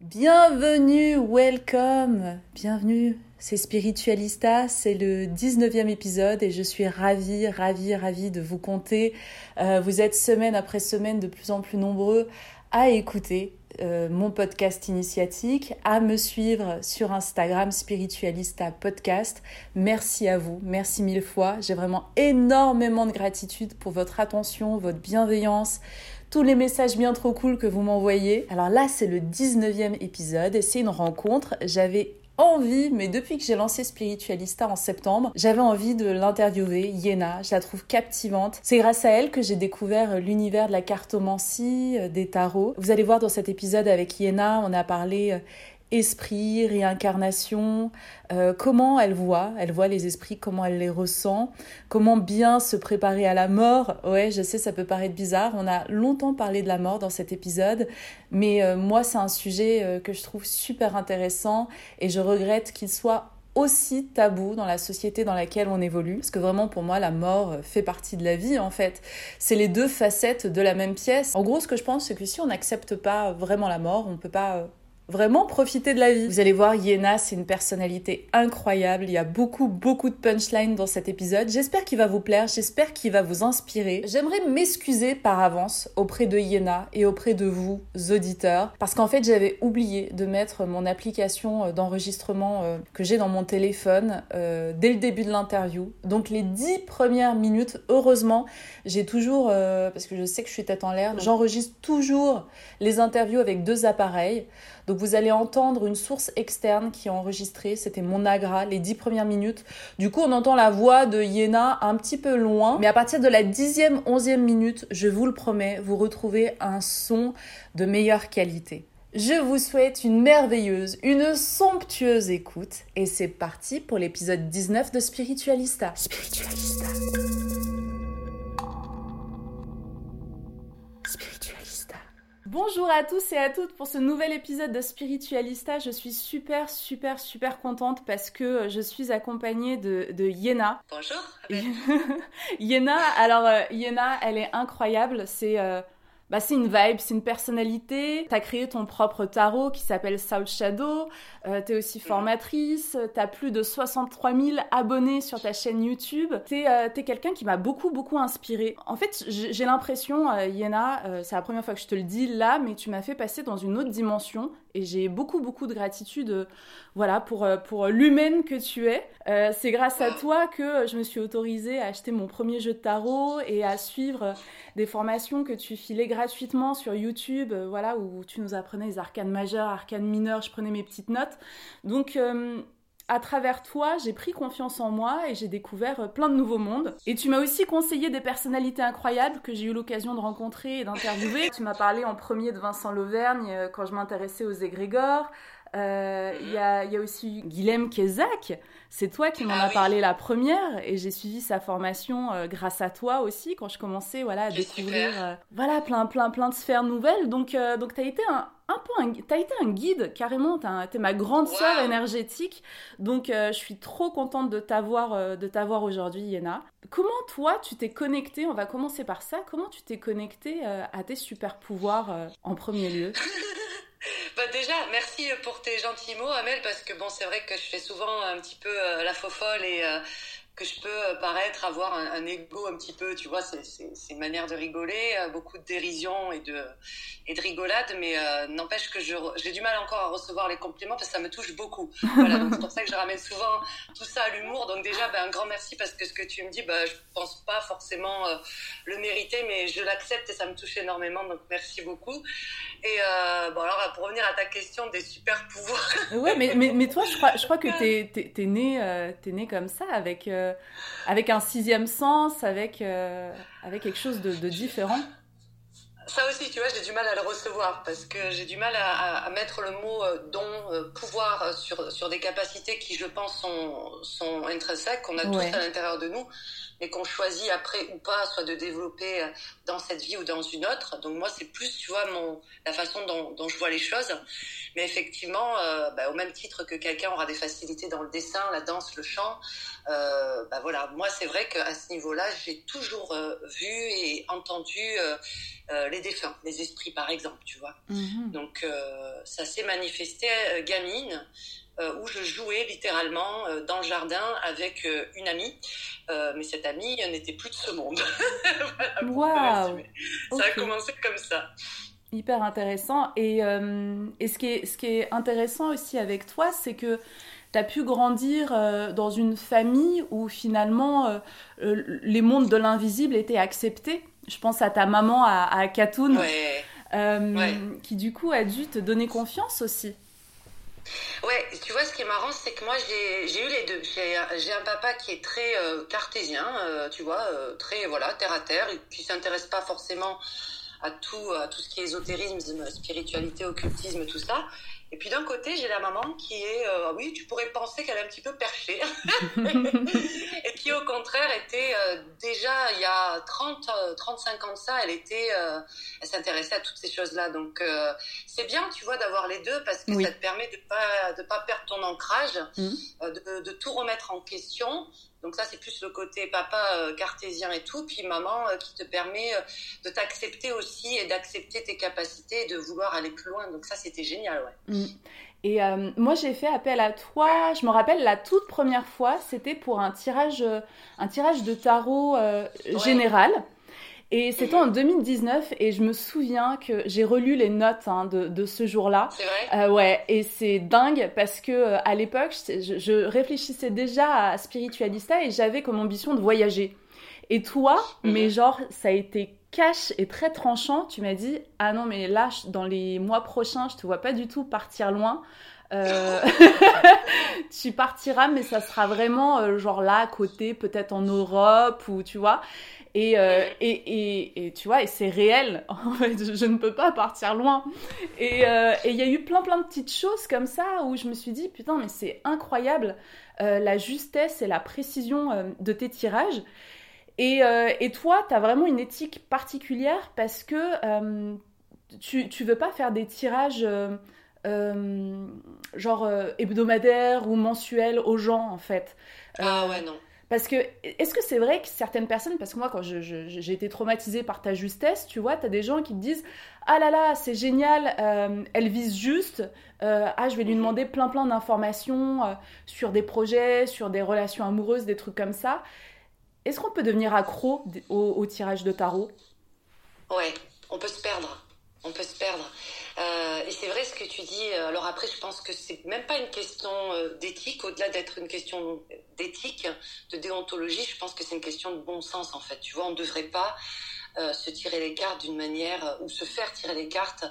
Bienvenue, welcome, bienvenue. C'est Spiritualista, c'est le 19e épisode et je suis ravie, ravie, ravie de vous compter. Euh, vous êtes semaine après semaine de plus en plus nombreux à écouter euh, mon podcast initiatique, à me suivre sur Instagram Spiritualista Podcast. Merci à vous, merci mille fois. J'ai vraiment énormément de gratitude pour votre attention, votre bienveillance, tous les messages bien trop cool que vous m'envoyez. Alors là, c'est le 19e épisode et c'est une rencontre. J'avais envie, mais depuis que j'ai lancé Spiritualista en septembre, j'avais envie de l'interviewer, Yéna. Je la trouve captivante. C'est grâce à elle que j'ai découvert l'univers de la cartomancie, euh, des tarots. Vous allez voir dans cet épisode avec Yéna, on a parlé euh, esprit, réincarnation, euh, comment elle voit, elle voit les esprits, comment elle les ressent, comment bien se préparer à la mort. Ouais, je sais, ça peut paraître bizarre. On a longtemps parlé de la mort dans cet épisode, mais euh, moi, c'est un sujet euh, que je trouve super intéressant et je regrette qu'il soit aussi tabou dans la société dans laquelle on évolue parce que vraiment pour moi la mort fait partie de la vie en fait c'est les deux facettes de la même pièce en gros ce que je pense c'est que si on n'accepte pas vraiment la mort on peut pas vraiment profiter de la vie. Vous allez voir, Yéna, c'est une personnalité incroyable. Il y a beaucoup, beaucoup de punchlines dans cet épisode. J'espère qu'il va vous plaire, j'espère qu'il va vous inspirer. J'aimerais m'excuser par avance auprès de Yéna et auprès de vous, auditeurs, parce qu'en fait, j'avais oublié de mettre mon application euh, d'enregistrement euh, que j'ai dans mon téléphone euh, dès le début de l'interview. Donc les dix premières minutes, heureusement, j'ai toujours, parce que je sais que je suis tête en l'air, j'enregistre toujours les interviews avec deux appareils. Donc vous allez entendre une source externe qui a enregistré, c'était mon agra, les dix premières minutes. Du coup, on entend la voix de Yéna un petit peu loin, mais à partir de la dixième, onzième minute, je vous le promets, vous retrouvez un son de meilleure qualité. Je vous souhaite une merveilleuse, une somptueuse écoute et c'est parti pour l'épisode 19 de Spiritualista. Spiritualista. Bonjour à tous et à toutes pour ce nouvel épisode de Spiritualista. Je suis super, super, super contente parce que je suis accompagnée de, de Yéna. Bonjour. Yéna, alors euh, Yéna, elle est incroyable. C'est euh, bah, c'est une vibe, c'est une personnalité. Tu as créé ton propre tarot qui s'appelle South Shadow. Euh, tu es aussi formatrice. Tu as plus de 63 000 abonnés sur ta chaîne YouTube. Tu es, euh, quelqu'un qui m'a beaucoup, beaucoup inspiré. En fait, j'ai l'impression, euh, Yéna, euh, c'est la première fois que je te le dis là, mais tu m'as fait passer dans une autre dimension et j'ai beaucoup beaucoup de gratitude euh, voilà pour euh, pour l'humaine que tu es c'est grâce à toi que je me suis autorisée à acheter mon premier jeu de tarot et à suivre des formations que tu filais gratuitement sur YouTube voilà où tu nous apprenais les arcanes majeures arcanes mineures je prenais mes petites notes donc à travers toi, j'ai pris confiance en moi et j'ai découvert plein de nouveaux mondes. Et tu m'as aussi conseillé des personnalités incroyables que j'ai eu l'occasion de rencontrer et d'interviewer. tu m'as parlé en premier de Vincent Lauvergne quand je m'intéressais aux égrégores. Euh, il y, a, y, a, aussi Guilhem Kezak. C'est toi qui m'en ah as parlé la première et j'ai suivi sa formation euh, grâce à toi aussi quand je commençais voilà, à découvrir euh, voilà, plein, plein, plein de sphères nouvelles. Donc, donc tu as été un, un peu un, été un guide carrément. Tu es ma grande sœur énergétique. Donc je suis trop contente de t'avoir de t'avoir aujourd'hui, Yéna. Comment toi tu t'es connectée? On va commencer par ça. Comment tu t'es connectée à tes super pouvoirs en premier lieu? Bah déjà, merci pour tes gentils mots, Amel, parce que bon, c'est vrai que je fais souvent un petit peu euh, la faux folle et euh, que je peux euh, paraître avoir un, un, ego un petit peu, tu vois, c'est une manière de rigoler, euh, beaucoup de dérision et de, et de rigolade, mais euh, n'empêche que j'ai du mal encore à recevoir les compliments parce que ça me touche beaucoup. Voilà, c'est pour ça que je ramène souvent tout ça à l'humour. Donc déjà, ben, un grand merci parce que ce que tu me dis, ben, je pense pas forcément le mériter, mais je l'accepte et ça me touche énormément, donc merci beaucoup. Et bon, alors pour revenir à ta question des super pouvoirs. ouais, mais, mais, mais, toi, je crois, je crois que t'es es, es, né, es né comme ça, avec euh, avec un sixième sens, avec, euh, avec quelque chose de, différent. Ça aussi, tu vois, j'ai du mal à le recevoir parce que j'ai du mal à, mettre le mot euh, don, pouvoir sur, sur des capacités qui, je pense, sont, sont intrinsèques, qu'on a tous à l'intérieur de nous mais qu'on choisit après ou pas, soit de développer dans cette vie ou dans une autre. Donc moi, c'est plus, tu vois, mon, la façon dont, dont je vois les choses. Mais effectivement, euh, bah, au même titre que quelqu'un aura des facilités dans le dessin, la danse, le chant, euh, bah, voilà, moi c'est vrai qu'à ce niveau-là, j'ai toujours euh, vu et entendu les défunts, les esprits par exemple, tu vois. Mm-hmm. Donc ça s'est manifesté gamine. Où je jouais littéralement dans le jardin avec une amie. mais cette amie n'était plus de ce monde. voilà, Ça a commencé comme ça. Hyper intéressant. Et, euh, et ce, qui est, ce qui est intéressant aussi avec toi, c'est que tu as pu grandir euh, dans une famille où finalement euh, les mondes de l'invisible étaient acceptés. Je pense à ta maman à, à Katoun, qui du coup a dû te donner confiance aussi. Ouais, tu vois, ce qui est marrant, c'est que moi, j'ai eu les deux. J'ai un papa qui est très cartésien, tu vois, très, voilà, terre à terre, qui s'intéresse pas forcément à tout, à tout ce qui est ésotérisme, spiritualité, occultisme, tout ça. Et puis d'un côté, j'ai la maman qui est, euh, oui, tu pourrais penser qu'elle est un petit peu perchée, et qui au contraire était euh, déjà il y a 30, 35 euh, ans de ça, elle était, elle s'intéressait à toutes ces choses-là. Donc c'est bien, tu vois, d'avoir les deux parce que ça te permet de pas de pas perdre ton ancrage, mmh. de, de, tout remettre en question donc ça, c'est plus le côté papa euh, cartésien et tout, puis maman euh, qui te permet euh, de t'accepter aussi et d'accepter tes capacités et de vouloir aller plus loin. Donc ça, c'était génial, ouais. Mm. Et moi, j'ai fait appel à toi. Je me rappelle la toute première fois, c'était pour un tirage, un tirage de tarot général. Et c'était en 2019 et je me souviens que j'ai relu les notes hein, de, de, ce jour-là. C'est vrai? Euh, ouais, et c'est dingue parce que euh, à l'époque, je, je, réfléchissais déjà à spiritualista et j'avais comme ambition de voyager. Et toi, mhm. mais genre, ça a été cash et très tranchant. Tu m'as dit ah non mais là, dans les mois prochains, je te vois pas du tout partir loin. Euh... tu partiras, mais ça sera vraiment euh, genre là à côté, peut-être en Europe ou tu vois. Et, euh, et, et, et, tu vois, et c'est réel. En fait, je, ne peux pas partir loin. Euh, et il y a eu plein plein de petites choses comme ça où je me suis dit putain, mais c'est incroyable la justesse et la précision de tes tirages. Et, et toi, tu as vraiment une éthique particulière parce que tu, tu veux pas faire des tirages euh, genre euh, hebdomadaire ou mensuel aux gens en fait. ah ouais non. Parce que, est-ce que c'est vrai que certaines personnes, parce que moi, quand j'ai été traumatisée par ta justesse, tu vois, tu as des gens qui te disent Ah là là, c'est génial, elle vise juste, ah, je vais lui mhm. demander plein plein d'informations sur des projets, sur des relations amoureuses, des trucs comme ça. Est-ce qu'on peut devenir accro au, au tirage de tarot? Ouais, on peut se perdre. On peut se perdre. Euh, et c'est vrai ce que tu dis. Euh, alors après, je pense que c'est même pas une question euh, d'éthique. Au-delà d'être une question d'éthique, de déontologie, je pense que c'est une question de bon sens en fait. Tu vois, on ne devrait pas se tirer les cartes d'une manière ou se faire tirer les cartes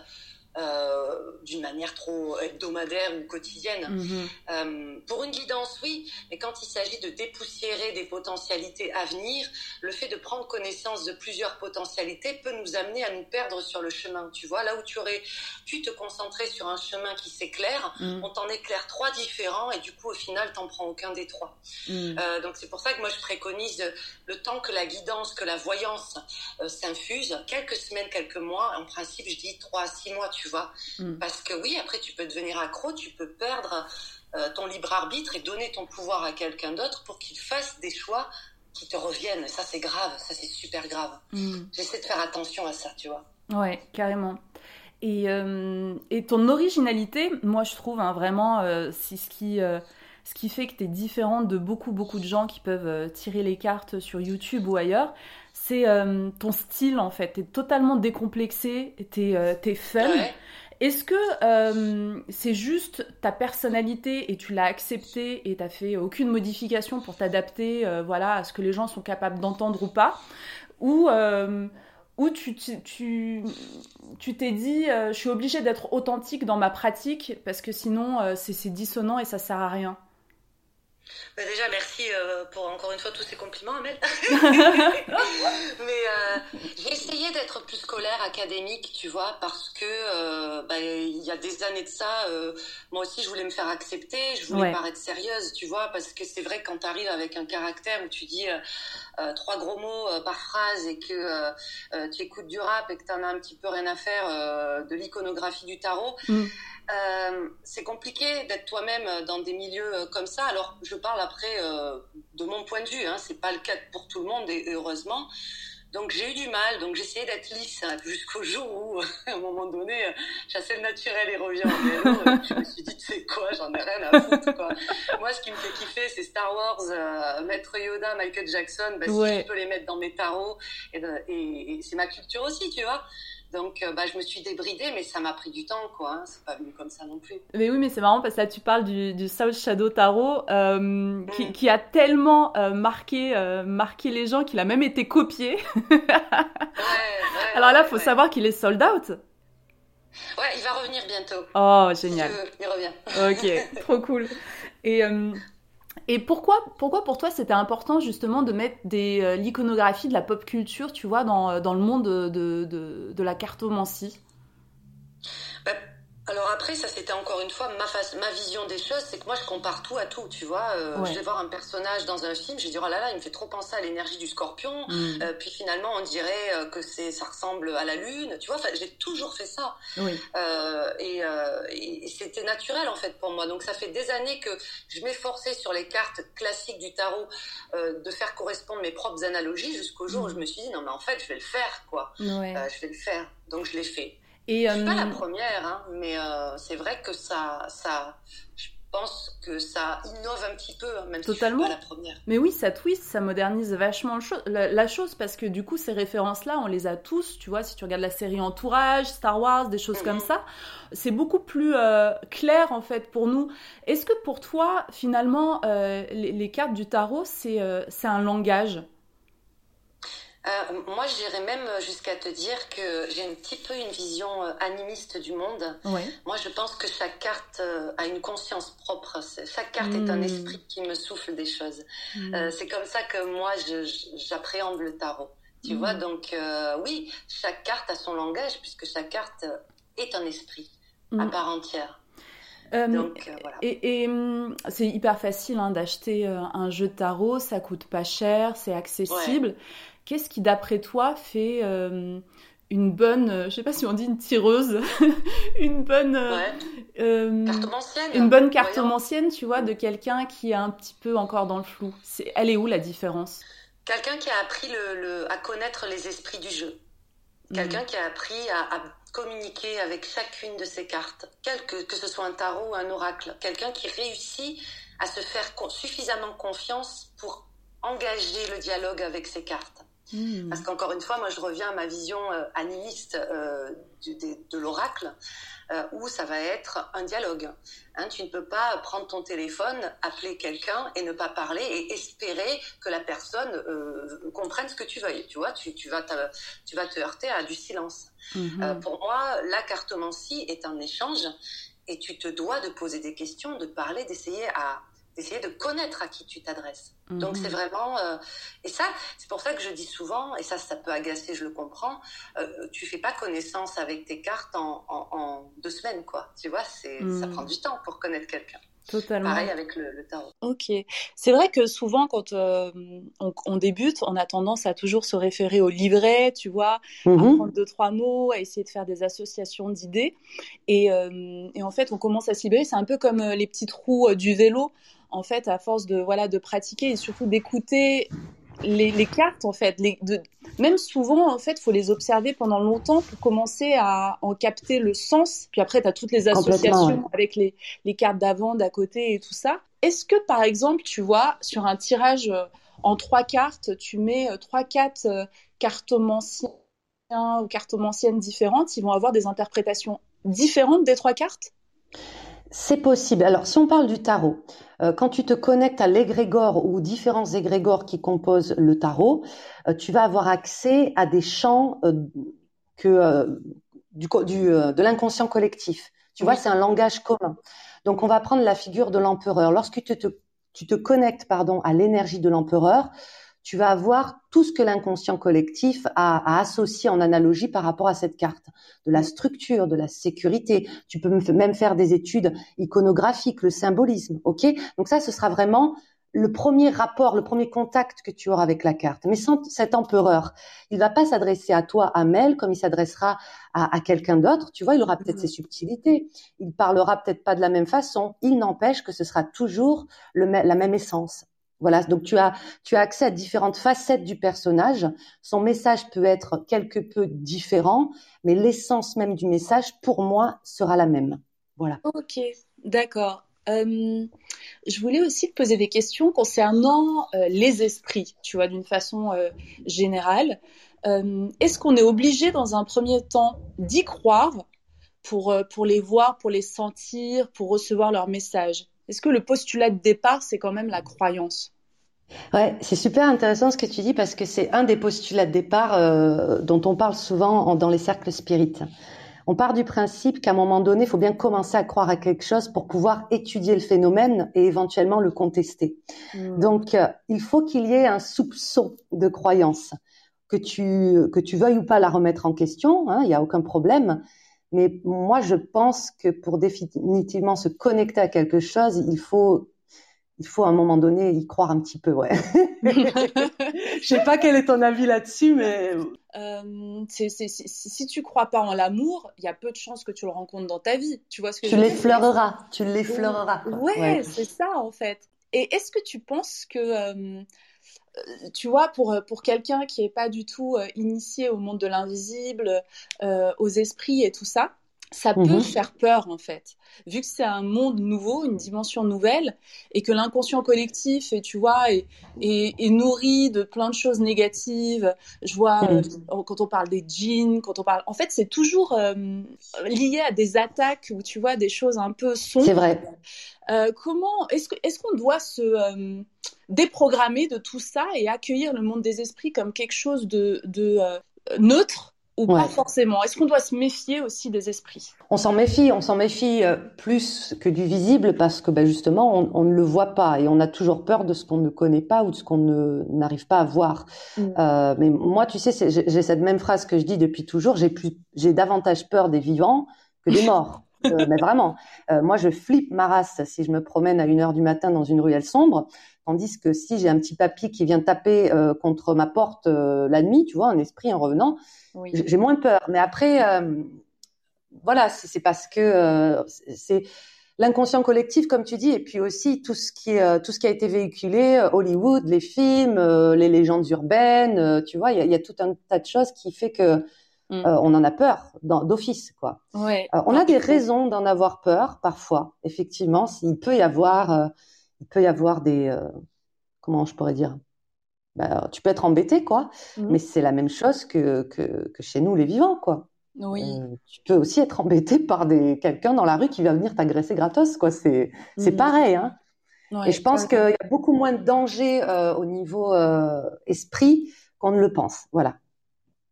euh, d'une manière trop hebdomadaire ou quotidienne. Mhm. Euh, pour une guidance, oui, mais quand il s'agit de dépoussiérer des potentialités à venir, le fait de prendre connaissance de plusieurs potentialités peut nous amener à nous perdre sur le chemin. Tu vois, là où tu aurais pu te concentrer sur un chemin qui s'éclaire, mhm. on t'en éclaire trois différents et du coup, au final, t'en prends aucun des trois. Mhm. Euh, donc c'est pour ça que moi, je préconise le temps que la guidance, que la voyance s'infuse, quelques semaines, quelques mois, en principe, je dis trois à six mois, tu vois. Mm. Parce que oui, après, tu peux devenir accro, tu peux perdre euh, ton libre arbitre et donner ton pouvoir à quelqu'un d'autre pour qu'il fasse des choix qui te reviennent. Ça, c'est grave, ça, c'est super grave. Mm. J'essaie de faire attention à ça, tu vois. Ouais, carrément. Et, euh, et ton originalité, moi, je trouve hein, vraiment, euh, c'est ce qui ce qui fait que tu es différente de beaucoup, beaucoup de gens qui peuvent tirer les cartes sur YouTube ou ailleurs, c'est euh, ton style en fait. T'es totalement décomplexé, t'es euh, es fun. Est-ce que euh, c'est juste ta personnalité et tu l'as accepté et t'as fait aucune modification pour t'adapter voilà, à ce que les gens sont capables d'entendre ou pas? Ou, ou tu t'es tu, tu, dit je suis obligée d'être authentique dans ma pratique parce que sinon c'est dissonant et ça sert à rien? Bah, déjà, merci euh, pour encore une fois tous ces compliments, Amel. Mais euh, j'ai essayé d'être plus scolaire, académique, tu vois, parce que euh, bah, il y a des années de ça, moi aussi, je voulais me faire accepter, je voulais paraître sérieuse, tu vois, parce que c'est vrai que quand tu arrives avec un caractère où tu dis trois gros mots par phrase et que tu écoutes du rap et que tu en as un petit peu rien à faire de l'iconographie du tarot. Mm. Euh, c'est compliqué d'être toi-même dans des milieux euh, comme ça. Alors, je parle après euh, de mon point de vue. Hein, c'est pas le cas pour tout le monde et heureusement. Donc j'ai eu du mal, donc j'ai essayé d'être lisse hein, jusqu'au jour où, à un moment donné, j'assais le naturel et revient en je me suis dit, sais quoi, j'en ai rien à foutre. Quoi. Moi, ce qui me fait kiffer, c'est Star Wars, Maître Yoda, Michael Jackson. Bah, Si je peux les mettre dans mes tarots, et, et c'est ma culture aussi, tu vois. Donc, euh, bah, je me suis débridée, mais ça m'a pris du temps, quoi. Hein. C'est pas venu comme ça non plus. Mais oui, mais c'est marrant parce que là, tu parles du, du South Shadow Tarot, euh, mm. qui, a tellement euh, marqué, marqué les gens qu'il a même été copié. ouais, Alors là, il faut savoir qu'il est sold out. Ouais, il va revenir bientôt. Oh, génial. il revient. Ok, trop cool. Et et pourquoi, pourquoi pour toi c'était important justement de mettre des, euh, l'iconographie de la pop culture, tu vois, dans, dans le monde de, la cartomancie? Alors après, ça c'était encore une fois ma, ma vision des choses, c'est que moi je compare tout à tout, tu vois. Euh, je vais voir un personnage dans un film, je vais dire oh là là, il me fait trop penser à l'énergie du scorpion, mm. euh, puis finalement on dirait euh, que c'est ça ressemble à la lune, tu vois. Enfin, j'ai toujours fait ça, oui. et, et c'était naturel en fait pour moi. Donc ça fait des années que je m'efforçais sur les cartes classiques du tarot de faire correspondre mes propres analogies jusqu'au jour où mm. je me suis dit non mais en fait je vais le faire quoi, je vais le faire. Donc je l'ai fait. Et, suis pas la euh, première, hein, mais euh, c'est vrai que ça, ça, je pense que ça innove un petit peu, hein, même Totalement. si je suis pas la première. Mais oui, ça twist, ça modernise vachement la, chose, parce que du coup, ces références-là, on les a tous, tu vois, si tu regardes la série Entourage, Star Wars, des choses comme mhm. ça, c'est beaucoup plus euh, clair, en fait, pour nous. Est-ce que pour toi, finalement, les, les, cartes du tarot, c'est un langage? Euh, moi, j'irais même jusqu'à te dire que j'ai un petit peu une vision euh, animiste du monde. Moi, je pense que chaque carte euh, a une conscience propre. Chaque carte est un hmm. esprit qui me souffle des choses. Hmm. c'est comme ça que moi, j'appréhende le tarot. Tu vois, hmm. donc oui, chaque carte a son langage puisque chaque carte est un esprit à part entière. Donc, voilà. Et, c'est hyper facile hein, d'acheter un jeu de tarot, ça coûte pas cher, c'est accessible. Qu'est-ce qui, d'après toi, fait euh, une bonne, euh, je sais pas si on dit une tireuse, une bonne euh, cartomancienne. Une bonne cartomancienne, tu vois, de quelqu'un qui est un petit peu encore dans le flou. C'est, elle est où la différence? Quelqu'un qui a appris le, à connaître les esprits du jeu. Quelqu'un mm. qui a appris à, communiquer avec chacune de ses cartes, quel que, que ce soit un tarot ou un oracle. Quelqu'un qui réussit à se faire suffisamment confiance pour engager le dialogue avec ses cartes. Hmm. Parce qu'encore une fois, moi, je reviens à ma vision euh, animiste euh, de, l'oracle, euh, où ça va être un dialogue. Hein, tu ne peux pas prendre ton téléphone, appeler quelqu'un et ne pas parler et espérer que la personne comprenne ce que tu veux. Tu vois, tu, vas te, tu vas te heurter à du silence. Mhm. pour moi, la cartomancie est un échange et tu te dois de poser des questions, de parler, d'essayer à essayer de connaître à qui tu t'adresses. Donc c'est mhm. vraiment euh, et ça c'est pour ça que je dis souvent et ça ça peut agacer je le comprends euh, tu fais pas connaissance avec tes cartes en, en, deux semaines quoi tu vois c'est ça mhm. prend du temps pour connaître quelqu'un. Totalement. Pareil avec le, tarot. Ok. C'est vrai que souvent, quand euh, on, débute, on a tendance à toujours se référer au livret, tu vois, à mhm. prendre deux, trois mots, à essayer de faire des associations d'idées. Et, et, en fait, on commence à se libérer. C'est un peu comme les petites roues du vélo en fait, à force de voilà de pratiquer et surtout d'écouter les, cartes, en fait, même souvent, en fait, faut les observer pendant longtemps pour commencer à en capter le sens. Puis après, tu as toutes les associations avec les, cartes d'avant, d'à côté et tout ça. Est-ce que, par exemple, tu vois, sur un tirage euh, en trois cartes, tu mets euh, trois, quatre euh, cartomanciens ou cartomanciennes différentes, ils vont avoir des interprétations différentes des trois cartes? C'est possible. Alors, si on parle du tarot, euh, quand tu te connectes à l'égrégore ou différents égrégores qui composent le tarot, euh, tu vas avoir accès à des champs euh, que du, du de l'inconscient collectif. Tu vois, c'est un langage commun. Donc, on va prendre la figure de l'empereur. Lorsque tu te, tu te connectes, pardon, à l'énergie de l'empereur, tu vas avoir tout ce que l'inconscient collectif a, associé en analogie par rapport à cette carte, de la structure, de la sécurité. Tu peux même faire des études iconographiques, le symbolisme, ok? Donc ça, ce sera vraiment le premier rapport, le premier contact que tu auras avec la carte. Mais sans cet empereur, il va pas s'adresser à toi, Amel, comme il s'adressera à, quelqu'un d'autre. Tu vois, il aura peut-être mhm. ses subtilités. Il parlera peut-être pas de la même façon. Il n'empêche que ce sera toujours la même essence. Voilà, donc tu as, tu as accès à différentes facettes du personnage. Son message peut être quelque peu différent, mais l'essence même du message, pour moi, sera la même. Voilà. Ok, d'accord. Euh, je voulais aussi te poser des questions concernant euh, les esprits, tu vois, d'une façon euh, générale. Est-ce qu'on est obligé, dans un premier temps, d'y croire pour, pour les voir, pour les sentir, pour recevoir leur message? Est-ce que le postulat de départ, c'est quand même la croyance? Ouais, c'est super intéressant ce que tu dis parce que c'est un des postulats de départ euh, dont on parle souvent dans les cercles spirites. On part du principe qu'à un moment donné, il faut bien commencer à croire à quelque chose pour pouvoir étudier le phénomène et éventuellement le contester. Hmm. Donc, euh, il faut qu'il y ait un soupçon de croyance, que tu que tu veuilles ou pas la remettre en question, hein, il n'y a aucun problème. Mais moi, je pense que pour définitivement se connecter à quelque chose, il faut, il faut à un moment donné y croire un petit peu, ouais. je sais pas quel est ton avis là-dessus, mais euh, si tu crois pas en l'amour, il y a peu de chances que tu le rencontres dans ta vie. Tu vois ce que tu l'effleureras, tu l'effleureras. Ouais, ouais. c'est ça en fait. Et est-ce que tu penses que euh, tu vois, pour, euh, quelqu'un qui n'est pas du tout euh, initié au monde de l'invisible, euh, aux esprits et tout ça, ça peut mhm. faire peur en fait, vu que c'est un monde nouveau, une dimension nouvelle, et que l'inconscient collectif, et tu vois, est, nourri de plein de choses négatives. Je vois mhm. quand on parle des djinns, quand on parle, en fait, c'est toujours lié à des attaques ou tu vois des choses un peu sombres. C'est vrai. comment est-ce que est-ce qu'on doit se déprogrammer de tout ça et accueillir le monde des esprits comme quelque chose de, euh, neutre? Ou pas forcément Est-ce qu'on doit se méfier aussi des esprits? On s'en méfie, on s'en méfie euh, plus que du visible parce que ben, justement on, ne le voit pas et on a toujours peur de ce qu'on ne connaît pas ou de ce qu'on n'arrive pas à voir. Mm. Euh, mais moi, tu sais, j'ai cette même phrase que je dis depuis toujours. J'ai plus, j'ai davantage peur des vivants que des morts. mais vraiment, moi je flippe ma race si je me promène à une heure du matin dans une ruelle sombre Tandis que si j'ai un petit papy qui vient taper euh, contre ma porte euh, la nuit, tu vois, un esprit en revenant, j'ai moins peur. Mais après, euh, voilà, c'est parce que c'est l'inconscient collectif, comme tu dis, et puis aussi tout ce qui est, tout ce qui a été véhiculé, Hollywood, les films, les légendes urbaines, tu vois, il y a, tout un tas de choses qui fait que mm. on en a peur d'office, quoi. on a des raisons d'en avoir peur parfois, effectivement. S'il peut y avoir il peut y avoir des, euh, comment je pourrais dire, bah, tu peux être embêté, quoi. Mmh. Mais c'est la même chose que, que, chez nous, les vivants, quoi. Oui. Euh, tu peux aussi être embêté par des quelqu'un dans la rue qui va venir t'agresser gratos, quoi. C'est mmh. pareil, hein. Et je pense qu'il y a beaucoup moins de danger euh, au niveau esprit qu'on ne le pense. Voilà.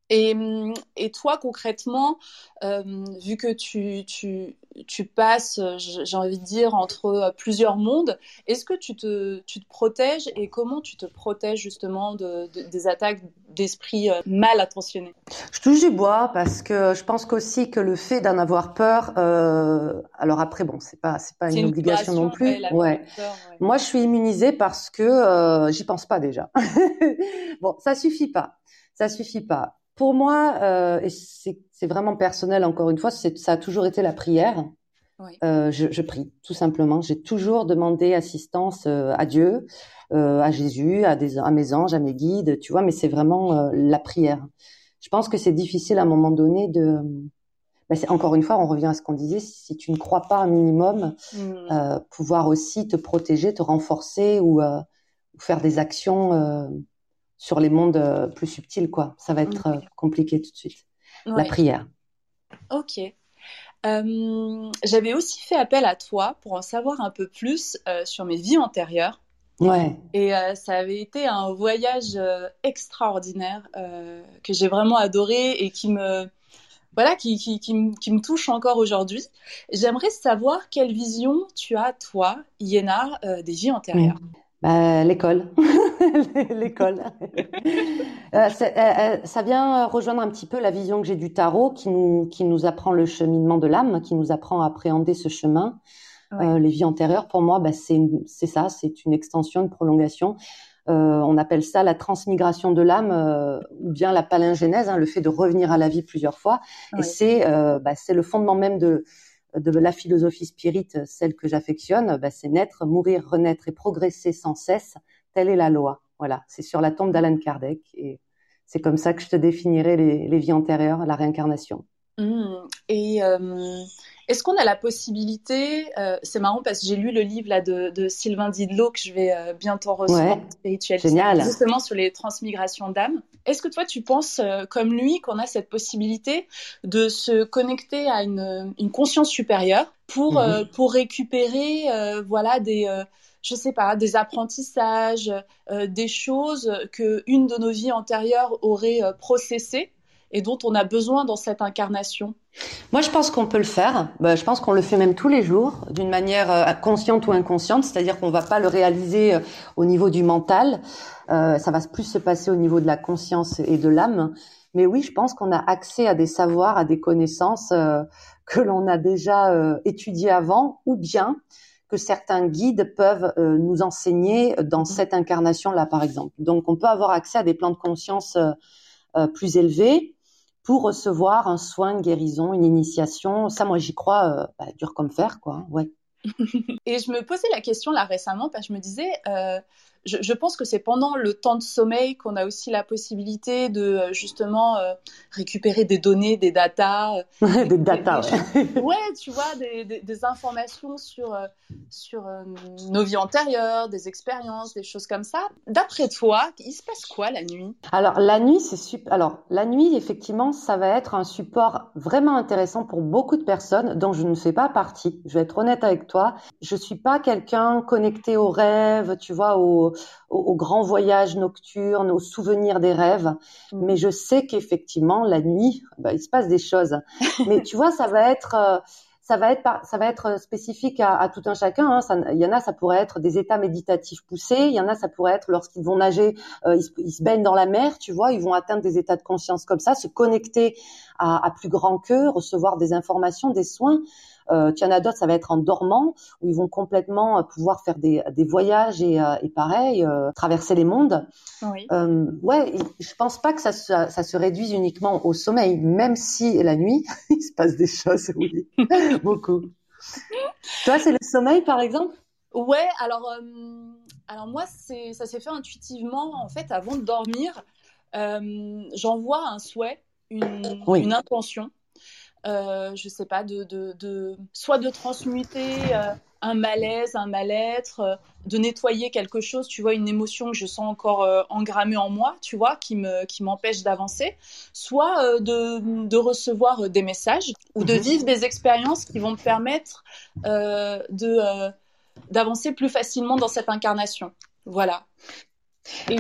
Et, hum, et toi, concrètement, euh, vu que tu, tu, tu passes, j'ai envie de dire, entre euh, plusieurs mondes, est-ce que tu te, tu te protèges et comment tu te protèges justement de, des attaques d'esprit euh, mal intentionnés Je touche du bois parce que je pense qu'aussi que le fait d'en avoir peur, euh, alors après, bon, c'est pas, c'est pas une, obligation non plus. Ouais, Moi, je suis immunisée parce que euh, j'y pense pas déjà. bon, ça suffit pas. Ça suffit pas. Pour moi, euh, et c'est vraiment personnel encore une fois, ça a toujours été la prière. Euh, je, je, prie, tout simplement. J'ai toujours demandé assistance euh, à Dieu, euh, à Jésus, à, des, à mes anges, à mes guides, tu vois, mais c'est vraiment euh, la prière. Je pense que c'est difficile à un moment donné de... Ben encore une fois, on revient à ce qu'on disait, si tu ne crois pas un minimum, mmh. pouvoir aussi te protéger, te renforcer ou, ou faire des actions sur les mondes euh, plus subtils, quoi. Ça va être euh, compliqué tout de suite. La prière. Ok. Euh, j'avais aussi fait appel à toi pour en savoir un peu plus sur mes vies antérieures. Ouais. Et ça avait été un voyage extraordinaire que j'ai vraiment adoré et qui me, voilà, qui, qui, qui, me touche encore aujourd'hui. J'aimerais savoir quelle vision tu as, toi, Iéna, des vies antérieures. Bah, l'école, l'école. Euh, euh, euh, ça vient rejoindre un petit peu la vision que j'ai du tarot, qui nous qui nous apprend le cheminement de l'âme, qui nous apprend à appréhender ce chemin. les vies antérieures, pour moi, bah, c'est c'est ça, c'est une extension, une prolongation. on appelle ça la transmigration de l'âme ou bien la palingénèse, hein, le fait de revenir à la vie plusieurs fois. Et c'est bah, c'est le fondement même de de la philosophie spirite, celle que j'affectionne, bah, c'est naître, mourir, renaître et progresser sans cesse. Telle est la loi. Voilà, c'est sur la tombe d'Alan Kardec et c'est comme ça que je te définirai les, vies antérieures, la réincarnation. Mmh. Et euh, est-ce qu'on a la possibilité, euh, c'est marrant parce que j'ai lu le livre là de, Sylvain Didlot que je vais euh, bientôt recevoir, génial. justement sur les transmigrations d'âme. Est-ce que toi tu penses euh, comme lui qu'on a cette possibilité de se connecter à une, conscience supérieure pour mhm. pour récupérer voilà des je sais pas, des apprentissages, des choses que une de nos vies antérieures aurait processées? Et dont on a besoin dans cette incarnation Moi, je pense qu'on peut le faire. Bah, je pense qu'on le fait même tous les jours, d'une manière euh, consciente ou inconsciente, c'est-à-dire qu'on va pas le réaliser euh, au niveau du mental. Euh, ça va plus se passer au niveau de la conscience et de l'âme. Mais oui, je pense qu'on a accès à des savoirs, à des connaissances que l'on a déjà étudiées avant, ou bien que certains guides peuvent nous enseigner dans mmh. cette incarnation-là, par exemple. Donc, on peut avoir accès à des plans de conscience plus élevés pour recevoir un soin, une guérison, une initiation. Ça, moi, j'y crois, euh, bah, dur comme fer, quoi. Ouais. Et je me posais la question là récemment parce que je me disais, euh, je, pense que c'est pendant le temps de sommeil qu'on a aussi la possibilité de euh, justement euh, récupérer des données, des datas. Euh, des datas, ouais. ouais. tu vois, des, des, informations sur, sur nos vies antérieures, des expériences, des choses comme ça. D'après toi, il se passe quoi la nuit? Alors, la nuit, c'est super. Alors, la nuit, effectivement, ça va être un support vraiment intéressant pour beaucoup de personnes dont je ne fais pas partie. Je vais être honnête avec toi. Je suis pas quelqu'un connecté aux rêves, tu vois, aux, aux, grands voyages nocturnes, aux souvenirs des rêves. Mm. Mais je sais qu'effectivement, la nuit, bah, il se passe des choses. Mais tu vois, ça va être... Euh, ça va être ça va être spécifique à, tout un chacun. Hein. il y en a, ça pourrait être des états méditatifs poussés. Il y en a, ça pourrait être lorsqu'ils vont nager, euh, ils, se baignent dans la mer, tu vois, ils vont atteindre des états de conscience comme ça, se connecter à, à plus grand que, recevoir des informations, des soins. Euh, tu en as d'autres, ça va être en dormant, où ils vont complètement euh, pouvoir faire des, des voyages et, euh, et pareil, euh, traverser les mondes. Oui. ouais, je pense pas que ça, ça, ça, se réduise uniquement au sommeil, même si la nuit, il se passe des choses, oui, beaucoup. Toi, c'est le sommeil, par exemple? Ouais, alors, alors moi, ça s'est fait intuitivement, en fait, avant de dormir. j'envoie un souhait, une, une intention euh, je sais pas, de, de, de soit de transmuter euh, un malaise, un mal-être, euh, de nettoyer quelque chose, tu vois, une émotion que je sens encore euh, engrammée en moi, tu vois, qui me qui m'empêche d'avancer, soit de, de recevoir des messages ou de Mhm. vivre des expériences qui vont me permettre de d'avancer plus facilement dans cette incarnation. Voilà.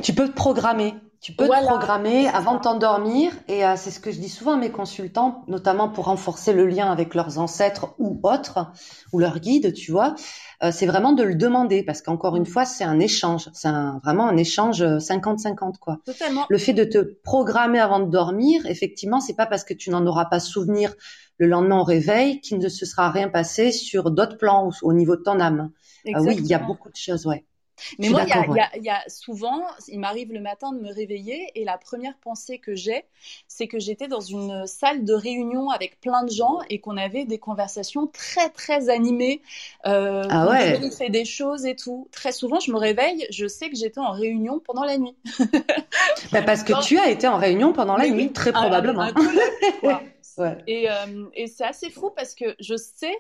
Tu peux te programmer. Tu peux Voilà, te programmer avant de t'endormir. Et euh, c'est ce que je dis souvent à mes consultants, notamment pour renforcer le lien avec leurs ancêtres ou autres, ou leurs guides, tu vois. Euh, c'est vraiment de le demander parce qu'encore une fois, c'est un échange. C'est un- vraiment un échange euh, 50-50, quoi. Totalement. Le fait de te programmer avant de dormir, effectivement, c'est pas parce que tu n'en auras pas souvenir le lendemain au réveil qu'il ne se sera rien passé sur d'autres plans ou au niveau de ton âme. Ah oui, il y a beaucoup de choses, ouais. Mais moi, il y, a, d'accord, il y a- il y a souvent, il m'arrive le matin de me réveiller et la première pensée que j'ai, c'est que j'étais dans une salle de réunion avec plein de gens et qu'on avait des conversations très très animées, euh, Ah ouais. débriefait des choses et tout. Très souvent, je me réveille, je sais que j'étais en réunion pendant la nuit. Bah, parce que tu as été en réunion pendant la nuit, très un- probablement. un colloque, quoi. Ouais. Et, euh, et c'est assez fou parce que je sais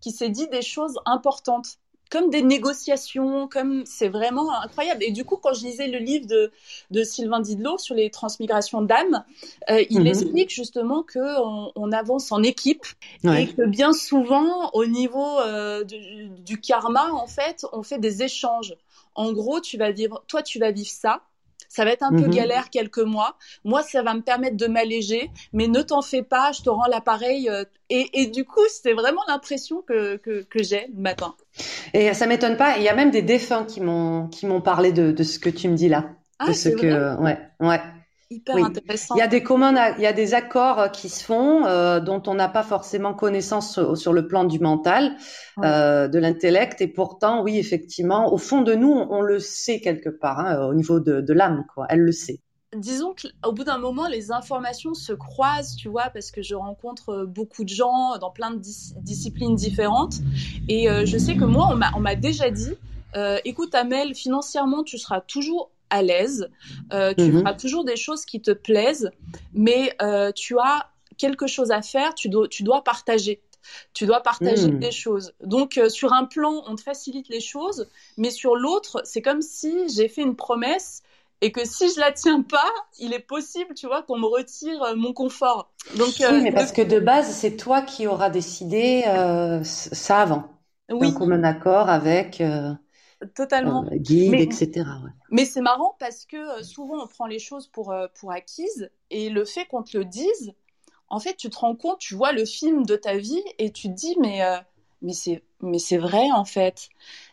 qu'il s'est dit des choses importantes, comme des négociations, comme c'est vraiment incroyable. Et du coup, quand je lisais le livre de, de Sylvain Didlot sur les transmigrations d'âme, euh, il Mhm. explique justement que on, on avance en équipe Ouais. et que bien souvent, au niveau euh, du, du karma, en fait, on fait des échanges. En gros, tu vas vivre, toi, tu vas vivre ça. Ça va être un peu Mhm. galère quelques mois. Moi, ça va me permettre de m'alléger, mais ne t'en fais pas, je te rends l'appareil. euh, et, et du coup, c'est vraiment l'impression que, que, que j'ai le matin. Et ça m'étonne pas. Il y a même des défunts qui m'ont qui m'ont parlé de, de ce que tu me dis là, Ah, de ce que vrai, ouais ouais. Hyper oui. intéressant. Il y a des communs, il y a des accords qui se font euh, dont on n'a pas forcément connaissance sur, sur le plan du mental, Ouais. euh, de l'intellect, et pourtant, oui, effectivement, au fond de nous, on, on le sait quelque part, hein, au niveau de, de l'âme, quoi. Elle le sait. disons qu'au bout d'un moment, les informations se croisent, tu vois, parce que je rencontre euh, beaucoup de gens dans plein de dis- disciplines différentes. Et euh, je sais que moi, on m'a, on m'a déjà dit, euh, écoute, Amel, financièrement, tu seras toujours à l'aise, euh, tu Mhm. feras toujours des choses qui te plaisent, mais euh, tu as quelque chose à faire, tu dois, tu dois partager. Tu dois partager Mhm. des choses. Donc, euh, sur un plan, on te facilite les choses, mais sur l'autre, c'est comme si j'ai fait une promesse et que si je la tiens pas, il est possible, tu vois, qu'on me retire mon confort. Donc, oui, mais parce que de base, c'est toi qui auras décidé ça avant, oui, d'un commun accord avec totalement. euh, guide, Mais- etc. ouais. Mais c'est marrant parce que euh, souvent on prend les choses pour, euh, pour acquises et le fait qu'on te le dise, en fait, tu te rends compte, tu vois le film de ta vie et tu te dis, mais, euh, mais c'est mais c'est vrai en fait.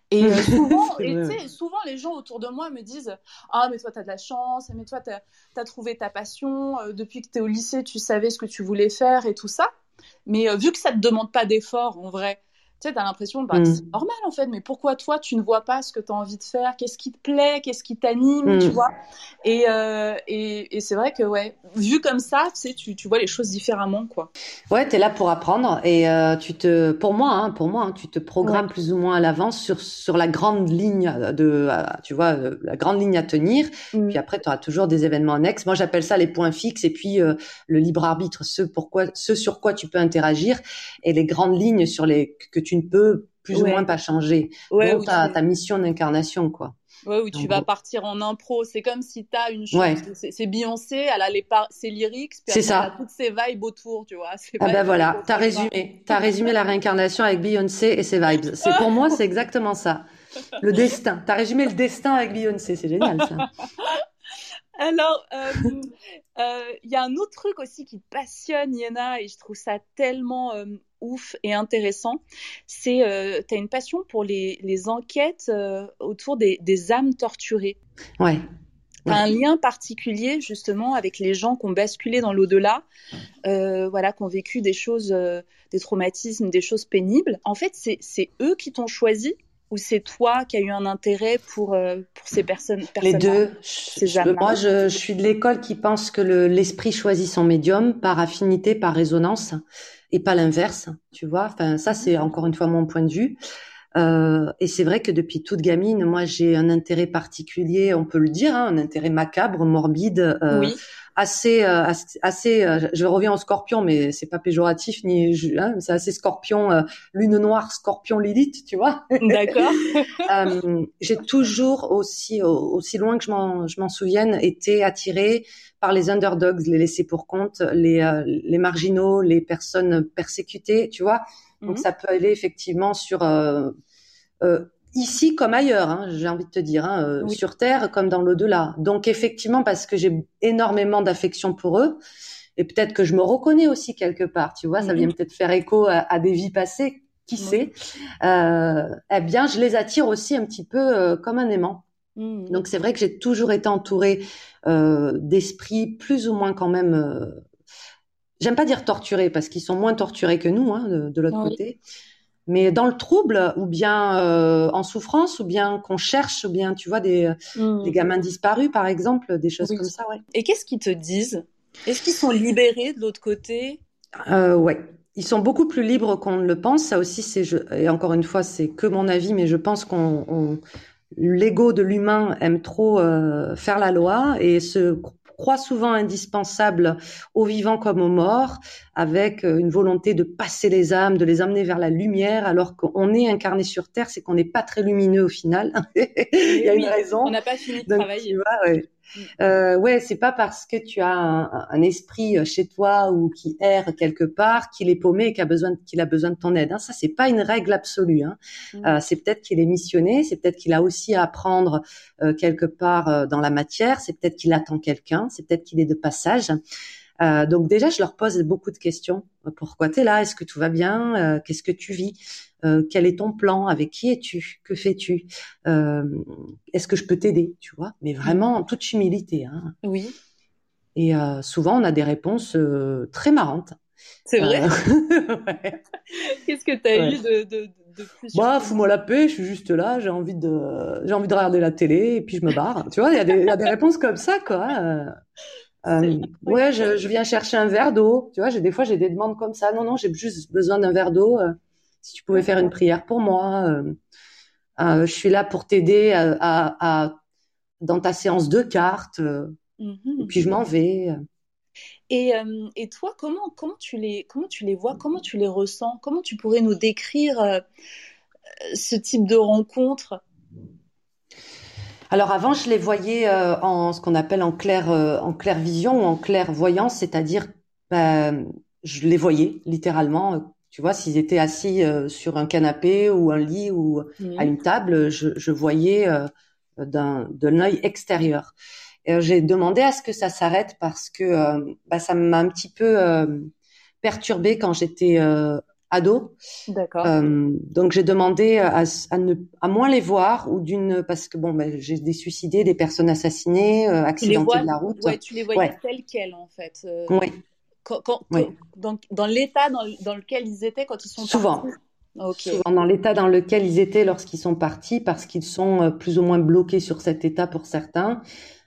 Et euh, souvent, et souvent les gens autour de moi me disent Ah, mais toi, tu as de la chance, mais toi, tu as, trouvé ta passion, depuis que tu es au lycée, tu savais ce que tu voulais faire et tout ça. Mais euh, vu que ça te demande pas d'effort en vrai, tu sais, tu as l'impression bah, Mm. c'est normal en fait, mais pourquoi toi, tu ne vois pas ce que tu as envie de faire? Qu'est-ce qui te plaît? Qu'est-ce qui t'anime? Mm. Tu vois? Et, euh, et, et c'est vrai que, ouais, vu comme ça, tu sais, tu, tu vois les choses différemment, quoi. Ouais, t'es là pour apprendre et euh, tu te, pour moi, hein, pour moi, hein, tu te programmes plus ou moins à l'avance sur sur la grande ligne de, euh, tu vois, la grande ligne à tenir. Mm. Puis après, tu auras toujours des événements annexes. Moi, j'appelle ça les points fixes et puis euh, le libre arbitre, ce pourquoi, ce sur quoi tu peux interagir et les grandes lignes sur les que tu ne peux plus Ouais. ou moins pas changer. Ouais, Donc où ta, tu- ta mission d'incarnation, quoi. Ouais, où tu vas partir en impro. C'est comme si tu as une chose. Ouais. C'est Beyoncé, elle a les par... ses lyrics, puis ça. a toutes ses vibes autour, tu vois. Ah ben voilà, t'as résumé, t'as résumé la réincarnation avec Beyoncé et ses vibes. C'est pour moi, c'est exactement ça. Le destin. T'as résumé le destin avec Beyoncé, c'est génial ça. Alors, euh, euh, il y a un autre truc aussi qui te passionne, Yéna, et je trouve ça tellement euh, ouf et intéressant. C'est, euh, tu as une passion pour les, les enquêtes euh, autour des, des âmes torturées. Ouais. As un lien particulier justement avec les gens qui ont basculé dans l'au-delà, euh, voilà, qui ont vécu des choses, euh, des traumatismes, des choses pénibles. En fait, c'est c'est eux qui t'ont choisi ou c'est toi qui as eu un intérêt pour, euh, pour ces personnes Les personnes-là deux. Ces Je- moi, je, je suis de l'école qui pense que le- l'esprit choisit son médium par affinité, par résonance, et pas l'inverse. Tu vois. Enfin, ça, c'est encore une fois mon point de vue. Euh, et c'est vrai que depuis toute gamine, moi, j'ai un intérêt particulier, on peut le dire, hein, un intérêt macabre, morbide, euh, Oui, assez, euh, assez, euh, je reviens au scorpion, mais c'est pas péjoratif ni, hein, c'est assez scorpion, euh, lune noire, scorpion Lilith, tu vois. D'accord. j'ai toujours aussi, aussi loin que je m'en, je m'en souvienne, été attirée par les underdogs, les laissés pour compte, les, les marginaux, les personnes persécutées, tu vois. Donc mhm. ça peut aller effectivement sur euh, ici comme ailleurs, hein, j'ai envie de te dire, hein, euh, sur Terre comme dans l'au-delà. Donc effectivement, parce que j'ai énormément d'affection pour eux, et peut-être que je me reconnais aussi quelque part, tu vois, ça vient peut-être faire écho à, des vies passées, qui sait, euh, eh bien, je les attire aussi un petit peu euh, comme un aimant. Mmh. Donc c'est vrai que j'ai toujours été entourée d'esprits plus ou moins quand même... J'aime pas dire torturés parce qu'ils sont moins torturés que nous hein, de, l'autre côté, mais dans le trouble ou bien euh, en souffrance ou bien qu'on cherche ou bien tu vois des, hmm. des gamins disparus par exemple des choses comme ça ouais. Et qu'est-ce qu'ils te disent? Est-ce qu'ils sont libérés de l'autre côté? Euh, ouais. Ils sont beaucoup plus libres qu'on ne le pense. Ça aussi c'est et encore une fois c'est que mon avis mais je pense qu'on l'ego de l'humain aime trop euh, faire la loi et se croit souvent indispensable aux vivants comme aux morts, avec euh, une volonté de passer les âmes, de les amener vers la lumière, alors qu'on est incarné sur Terre, c'est qu'on n'est pas très lumineux au final. Il y a une raison. On n'a pas fini de travailler. Mm. Euh, ouais, c'est pas parce que tu as un, esprit euh, chez toi ou qui erre quelque part qu'il est paumé et qu'il a besoin qu'il a besoin de ton aide. Hein. Ça, c'est pas une règle absolue. Hein. Mm. Euh, c'est peut-être qu'il est missionné, c'est peut-être qu'il a aussi à apprendre euh, quelque part euh, dans la matière, c'est peut-être qu'il attend quelqu'un, c'est peut-être qu'il est de passage. Donc déjà, je leur pose beaucoup de questions. Pourquoi tu es là? Est-ce que tout va bien? Qu'est-ce que tu vis? Euh, quel est ton plan? Avec qui es-tu? Que fais-tu? Euh, Est-ce que je peux t'aider? Tu vois? Mais vraiment en toute humilité. Hein. Oui. Et euh, souvent, on a des réponses très marrantes. C'est vrai? Qu'est-ce que tu as eu de, de, de plus Bah, fous-moi la paix. Je suis juste là. J'ai envie de, j'ai envie de regarder la télé et puis je me barre. tu vois, il y, a des, y a des réponses comme ça, quoi. Euh, ouais, je, je, viens chercher un verre d'eau. Tu vois, j'ai des fois j'ai des demandes comme ça. Non, non, j'ai juste besoin d'un verre d'eau si tu pouvais faire une prière pour moi. Euh, euh, je suis là pour t'aider à, dans ta séance de cartes. Euh, mhm. Et puis je m'en vais. Et, et, toi, comment, comment, tu les, comment tu les vois Comment tu les ressens? Comment tu pourrais nous décrire ce type de rencontre? Alors avant, je les voyais en ce qu'on appelle en clair, en clair vision ou en clair voyance, c'est-à-dire ben, je les voyais littéralement tu vois, s'ils étaient assis euh, sur un canapé ou un lit ou à une table, je, je voyais euh, d'un de l'œil extérieur. Et j'ai demandé à ce que ça s'arrête parce que euh, bah, ça m'a un petit peu perturbée quand j'étais ado. D'accord. donc j'ai demandé à, à, ne, à moins les voir ou d'une parce que bon, ben, j'ai des suicidés, des personnes assassinées, accidentées de la route. Ouais, tu les voyais telles quelles en fait. Oui dans, dans l'état dans, dans, lequel ils étaient quand ils sont Souvent. partis? Souvent dans l'état dans lequel ils étaient lorsqu'ils sont partis, parce qu'ils sont euh, plus ou moins bloqués sur cet état pour certains.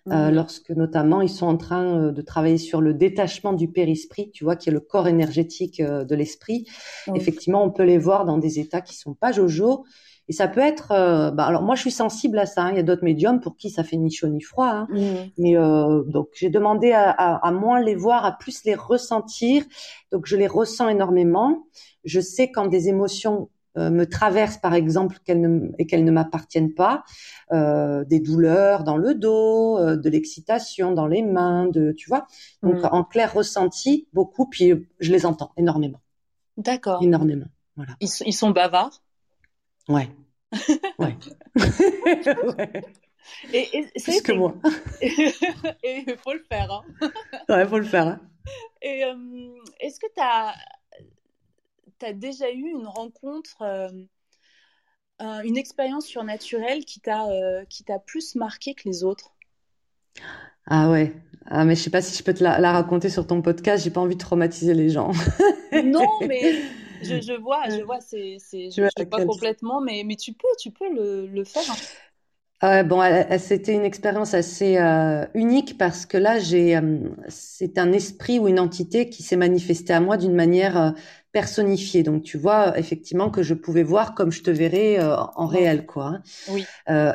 Euh, mhm. lorsque notamment ils sont en train euh, de travailler sur le détachement du périsprit, tu vois, qui est le corps énergétique de l'esprit. Effectivement, on peut les voir dans des états qui sont pas jojo, et ça peut être, euh, bah, alors moi je suis sensible à ça. Hein. Il y a d'autres médiums pour qui ça fait ni chaud ni froid. Hein. Mmh. Mais euh, donc j'ai demandé à, à, à, moins les voir, à plus les ressentir. Donc je les ressens énormément. Je sais quand des émotions euh, me traversent, par exemple, qu'elles ne, et qu'elles ne m'appartiennent pas, euh, des douleurs dans le dos, euh, de l'excitation dans les mains, de, tu vois. Donc mmh. en clair ressenti beaucoup, puis je les entends énormément. D'accord. Énormément. Voilà. Ils, ils sont bavards. Ouais. Ouais. Et, et Plus que moi. et il faut le faire. Hein. Ouais, il faut le faire. Hein. Et euh, est-ce que tu as, as, déjà eu une rencontre, euh, une expérience surnaturelle qui t'a euh, qui t'a plus marqué que les autres? Ah ouais. Ah, mais je sais pas si je peux te la, la raconter sur ton podcast. J'ai pas envie de traumatiser les gens. non, mais je, je, vois, je vois, c'est, je, sais pas complètement, mais, mais tu peux, tu peux le, le faire. Euh, bon, c'était une expérience assez euh, unique parce que là, j'ai, euh, c'est un esprit ou une entité qui s'est manifesté à moi d'une manière euh, personnifiée. Donc, tu vois, effectivement, que je pouvais voir comme je te verrais en réel, quoi. Hein. Oui.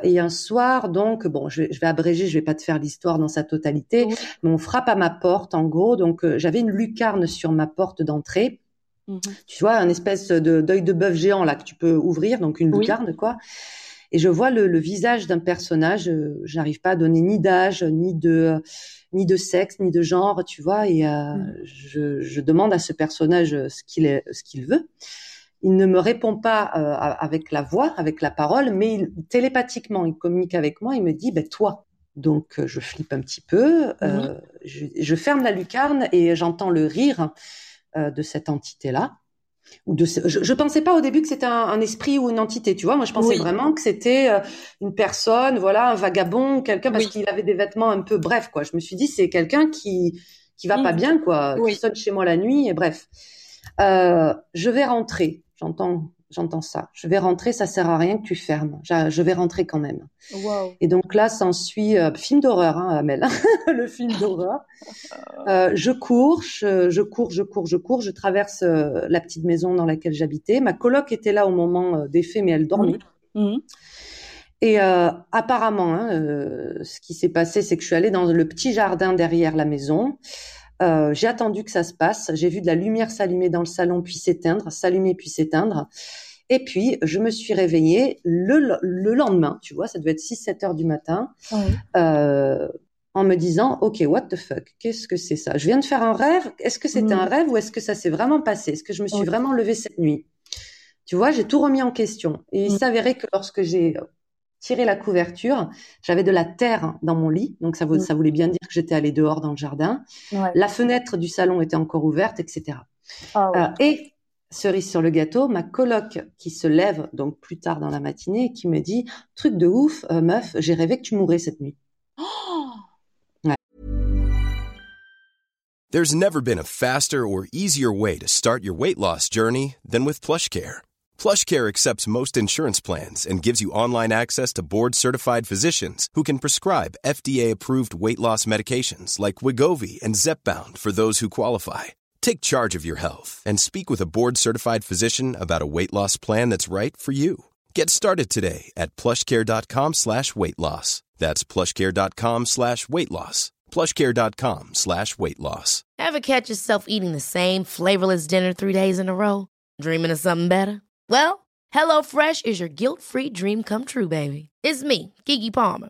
et un soir, donc, bon, je, je, vais abréger, je vais pas te faire l'histoire dans sa totalité, mais on frappe à ma porte, en gros. Donc, j'avais une lucarne sur ma porte d'entrée. Mmh tu vois, un espèce de d'œil de bœuf géant là que tu peux ouvrir, donc une lucarne, quoi et je vois le, visage d'un personnage. Euh, j'arrive pas à donner ni d'âge, ni de ni de sexe, ni de genre, tu vois. Et euh, mm. je, demande à ce personnage ce qu'il est, ce qu'il veut. Il ne me répond pas euh, avec la voix, avec la parole, mais télépathiquement, il communique avec moi. Il me dit, ben toi. Donc je flippe un petit peu. Mm. je, ferme la lucarne et j'entends le rire de cette entité là ou de je, je pensais pas au début que c'était un, esprit ou une entité tu vois. Moi je pensais vraiment que c'était euh, une personne voilà un vagabond quelqu'un parce qu'il avait des vêtements un peu bref quoi. Je me suis dit c'est quelqu'un qui qui va pas bien quoi qui sonne chez moi la nuit et bref. Euh, je vais rentrer j'entends j'entends ça. Je vais rentrer, ça sert à rien que tu fermes. Je vais rentrer quand même. Et donc là, s'ensuit euh, film d'horreur, hein, Amel, le film d'horreur. Euh, je cours, je, cours, je cours, je cours. Je traverse euh, la petite maison dans laquelle j'habitais. Ma coloc était là au moment euh, des faits, mais elle dormait. Mmh. Mmh. Et apparemment, hein, ce qui s'est passé, c'est que je suis allée dans le petit jardin derrière la maison. Euh, j'ai attendu que ça se passe. J'ai vu de la lumière s'allumer dans le salon puis s'éteindre, s'allumer puis s'éteindre. Et puis, je me suis réveillée le, le lendemain, tu vois, ça devait être 6-7 heures du matin, euh, en me disant, OK, what the fuck, qu'est-ce que c'est ça? Je viens de faire un rêve, est-ce que c'était un mm. rêve ou est-ce que ça s'est vraiment passé? Est-ce que je me suis vraiment levée cette nuit? Tu vois, j'ai tout remis en question. Et il mm. s'avérait que lorsque j'ai tiré la couverture, j'avais de la terre dans mon lit, donc ça, ça voulait bien dire que j'étais allée dehors dans le jardin. La fenêtre du salon était encore ouverte, etc. Ah euh, et cerise sur le gâteau, ma coloc qui se lève donc plus tard dans la matinée, qui me dit truc de ouf, euh, meuf, j'ai rêvé que tu mourrais cette nuit. There's never been a faster or easier way to start your weight loss journey than with PlushCare. PlushCare accepts most insurance plans and gives you online access to board-certified physicians who can prescribe FDA-approved weight loss medications like Wigovi and Zepbound for those who qualify. Take charge of your health and speak with a board-certified physician about a weight loss plan that's right for you. Get started today at plushcare.com slash weight loss. That's plushcare.com slash weight loss. plushcare.com slash weight loss. Ever catch yourself eating the same flavorless dinner three days in a row? Dreaming of something better? Well, HelloFresh is your guilt-free dream come true, baby. It's me, Kiki Palmer.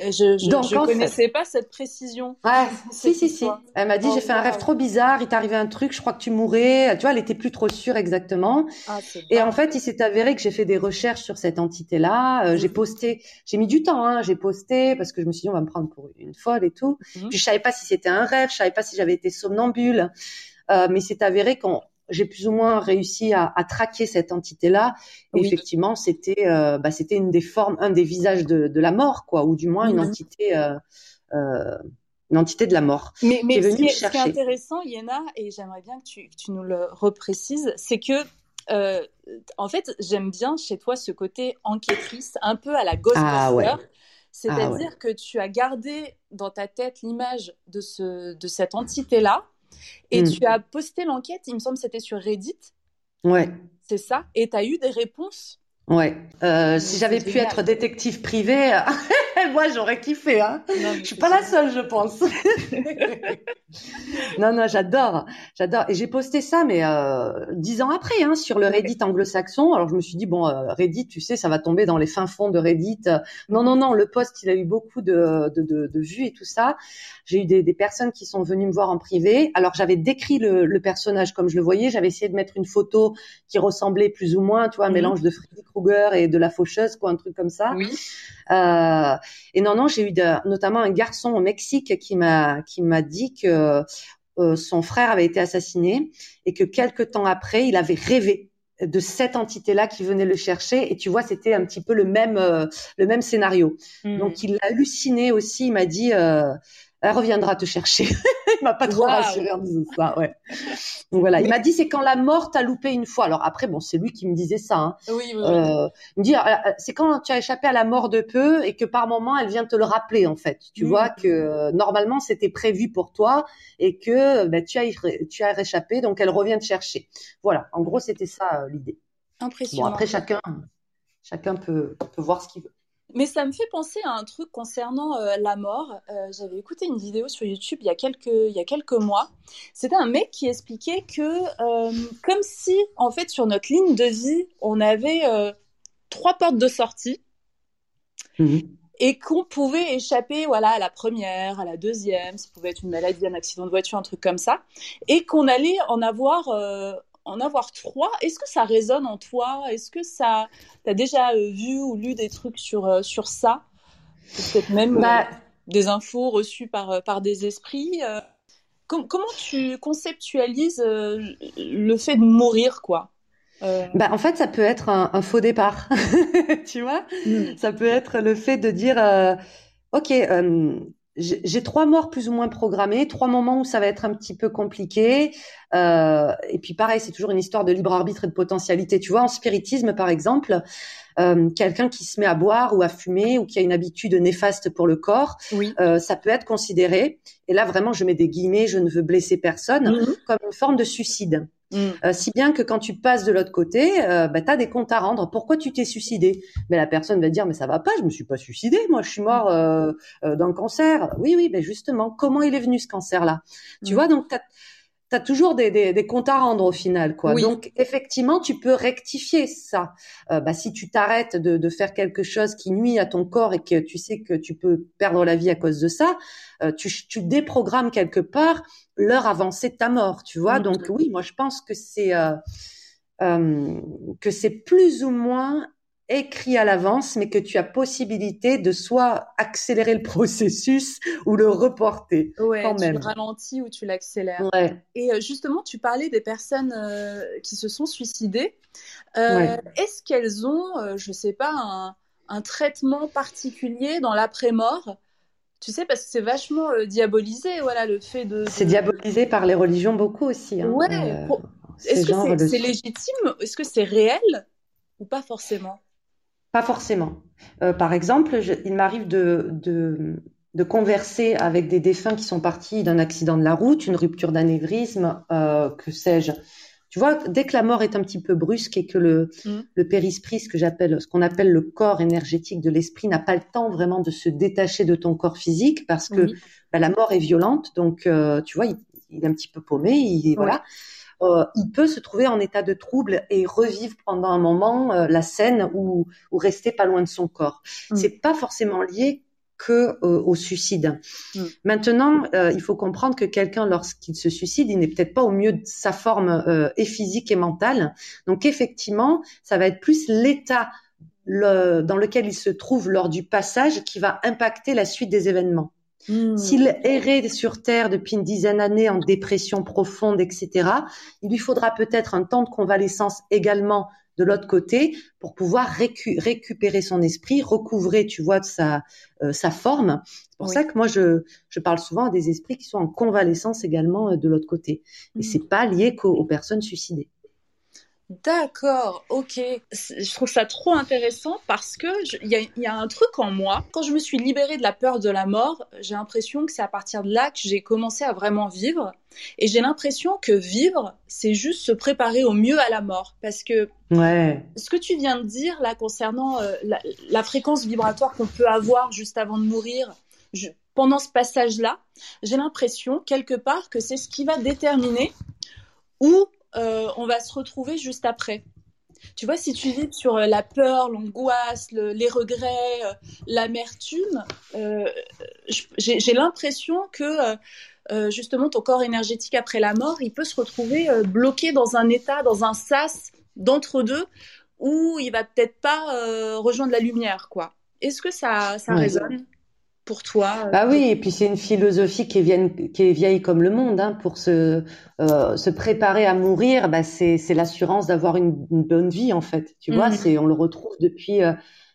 Je je, connaissais pas cette précision. Ouais, si, si, si. Elle m'a dit, j'ai fait un rêve trop bizarre, il t'est arrivé un truc, je crois que tu mourrais. Tu vois, elle était plus trop sûre exactement. Ah, et en fait, il s'est avéré que j'ai fait des recherches sur cette entité-là. Euh, j'ai posté, j'ai mis du temps, hein, j'ai posté parce que je me suis dit, on va me prendre pour une folle et tout. Mhm. Puis je savais pas si c'était un rêve, je savais pas si j'avais été somnambule. Euh, mais c'est avéré qu'on j'ai plus ou moins réussi à, à traquer cette entité-là. Effectivement, c'était euh, bah, c'était une des formes, un des visages de, de la mort, quoi, ou du moins une mhm. entité. Euh, euh, une entité de la mort. Mais, mais ce, qui est, ce, qui est, intéressant, Yéna, et j'aimerais bien que tu, que tu, nous le reprécises, c'est que en fait, j'aime bien chez toi ce côté enquêtrice, un peu à la Ghostbuster. Ah, ouais. C'est-à-dire ah, que tu as gardé dans ta tête l'image de, ce, de cette entité-là, et hmm. tu as posté l'enquête, il me semble que c'était sur Reddit. Ouais. C'est ça. Et tu as eu des réponses Ouais. Euh, si j'avais pu être détective privé, moi j'aurais kiffé. Hein. Non, je suis pas la seule, je pense. non, non, j'adore, j'adore. Et j'ai posté ça, mais euh, dix ans après, hein, sur le Reddit anglo-saxon. Alors je me suis dit bon, euh, Reddit, tu sais, ça va tomber dans les fins fonds de Reddit. Non, non, non, le post, il a eu beaucoup de, de, de, de vues et tout ça. J'ai eu des, des, personnes qui sont venues me voir en privé. Alors j'avais décrit le, le, personnage comme je le voyais. J'avais essayé de mettre une photo qui ressemblait plus ou moins, tu vois, un mhm. mélange de Freddy Krueger et de la faucheuse, quoi, un truc comme ça. Oui. Euh, et non, non, j'ai eu de, notamment un garçon au Mexique qui m'a qui m'a dit que son frère avait été assassiné et que quelques temps après, il avait rêvé de cette entité-là qui venait le chercher. Et tu vois, c'était un petit peu le même, le même scénario. Hmm. Donc, il a halluciné aussi. Il m'a dit, elle reviendra te chercher. il m'a pas trop rassuré en disant ça, ouais. Donc voilà, il m'a dit c'est quand la mort t'a loupé une fois. Alors après, bon, c'est lui qui me disait ça. Hein. Oui, oui, euh, il me dit euh, c'est quand tu as échappé à la mort de peu et que par moment elle vient te le rappeler en fait. Tu vois que euh, normalement c'était prévu pour toi et que ben, tu as tu as réchappé, donc elle revient te chercher. Voilà, en gros c'était ça l'idée. Impressionnant. Bon après chacun chacun peut, peut voir ce qu'il veut. Mais ça me fait penser à un truc concernant euh, la mort. Euh, j'avais écouté une vidéo sur YouTube il y a quelques, il y a quelques mois. C'était un mec qui expliquait que, euh, comme si, en fait, sur notre ligne de vie, on avait trois portes de sortie. Mhm. Et qu'on pouvait échapper, voilà, à la première, à la deuxième, ça pouvait être une maladie, un accident de voiture, un truc comme ça, et qu'on allait en avoir en avoir trois. Est-ce que ça résonne en toi? Est-ce que ça, as déjà euh, vu ou lu des trucs sur euh, sur ça? Peut-être même bah euh, des infos reçues par par des esprits. comment tu conceptualises le fait de mourir, quoi? Bah, en fait, ça peut être un, faux départ, tu vois? Hmm. Ça peut être le fait de dire, ok, j'ai trois morts plus ou moins programmées, trois moments où ça va être un petit peu compliqué. Euh, et puis pareil, c'est toujours une histoire de libre arbitre et de potentialité. Tu vois, en spiritisme, par exemple, euh, quelqu'un qui se met à boire ou à fumer ou qui a une habitude néfaste pour le corps, oui. euh, ça peut être considéré, et là vraiment je mets des guillemets, je ne veux blesser personne, mhm. comme une forme de suicide. Mm. Euh, si bien que quand tu passes de l'autre côté, bah, tu as des comptes à rendre. Pourquoi tu t'es suicidé? Mais la personne va dire, mais ça va pas, je me suis pas suicidé, moi je suis mort euh d'un cancer. Oui, oui, mais justement, comment il est venu ce cancer-là? Tu mm. vois, donc tu as toujours des, des, des, comptes à rendre au final, quoi. Donc effectivement, tu peux rectifier ça. Euh, bah, si tu t'arrêtes de, de, faire quelque chose qui nuit à ton corps et que tu sais que tu peux perdre la vie à cause de ça, euh, tu, tu déprogrammes quelque part l'heure avancée de ta mort, tu vois. Donc oui, moi je pense que c'est euh, euh, que c'est plus ou moins écrit à l'avance, mais que tu as possibilité de soit accélérer le processus ou le reporter. Ouais, quand tu le ralentis ou tu l'accélères. Et euh, justement, tu parlais des personnes euh, qui se sont suicidées. Euh, Est-ce qu'elles ont, euh, je sais pas, un, un traitement particulier dans l'après-mort? Tu sais, parce que c'est vachement diabolisé, voilà, le fait de. C'est diabolisé par les religions beaucoup aussi. Hein. Ouais. Est-ce que c'est légitime? Est-ce que c'est réel? Ou pas forcément? Pas forcément. Euh, par exemple, il m'arrive de, de, de, converser avec des défunts qui sont partis d'un accident de la route, une rupture d'anévrisme, euh, que sais-je. Tu vois, dès que la mort est un petit peu brusque et que le, mm. le périsprit, ce que j'appelle, ce qu'on appelle le corps énergétique de l'esprit, n'a pas le temps vraiment de se détacher de ton corps physique parce que bah, la mort est violente. Donc, euh, tu vois, il, il, est un petit peu paumé. Il, voilà. Euh, il peut se trouver en état de trouble et revivre pendant un moment euh, la scène ou, ou rester pas loin de son corps. Mm. C'est pas forcément lié que euh, au suicide. Mm. Maintenant, il faut comprendre que quelqu'un, lorsqu'il se suicide, il n'est peut-être pas au mieux de sa forme et physique et mentale. Donc effectivement, ça va être plus l'état dans lequel il se trouve lors du passage qui va impacter la suite des événements. Hmm. S'il errait sur Terre depuis une dizaine d'années en dépression profonde, etc., il lui faudra peut-être un temps de convalescence également de l'autre côté pour pouvoir récupérer son esprit, recouvrer, tu vois, sa, euh, sa forme. C'est pour ça que moi, je, je parle souvent à des esprits qui sont en convalescence également euh, de l'autre côté. Et hmm. c'est pas lié qu'aux personnes suicidées. D'accord, ok. Je trouve ça trop intéressant parce que il y, a un truc en moi. Quand je me suis libérée de la peur de la mort, j'ai l'impression que c'est à partir de là que j'ai commencé à vraiment vivre. Et j'ai l'impression que vivre, c'est juste se préparer au mieux à la mort. Parce que ouais. ce que tu viens de dire là concernant euh, la, fréquence vibratoire qu'on peut avoir juste avant de mourir, pendant ce passage-là, j'ai l'impression quelque part que c'est ce qui va déterminer où euh, on va se retrouver juste après. Tu vois, si tu vis sur euh, la peur, l'angoisse, les regrets, euh, l'amertume, j'ai l'impression que justement ton corps énergétique après la mort, il peut se retrouver bloqué dans un état, dans un sas d'entre-deux, où il va peut-être pas rejoindre la lumière, quoi. Est-ce que ça, ça résonne? Pour toi Bah oui, et puis c'est une philosophie qui est vieille, qui est vieille comme le monde. Hein, pour se euh, se préparer à mourir, bah c'est l'assurance d'avoir une, une, bonne vie en fait. Tu vois, mhm. c'est on le retrouve depuis euh,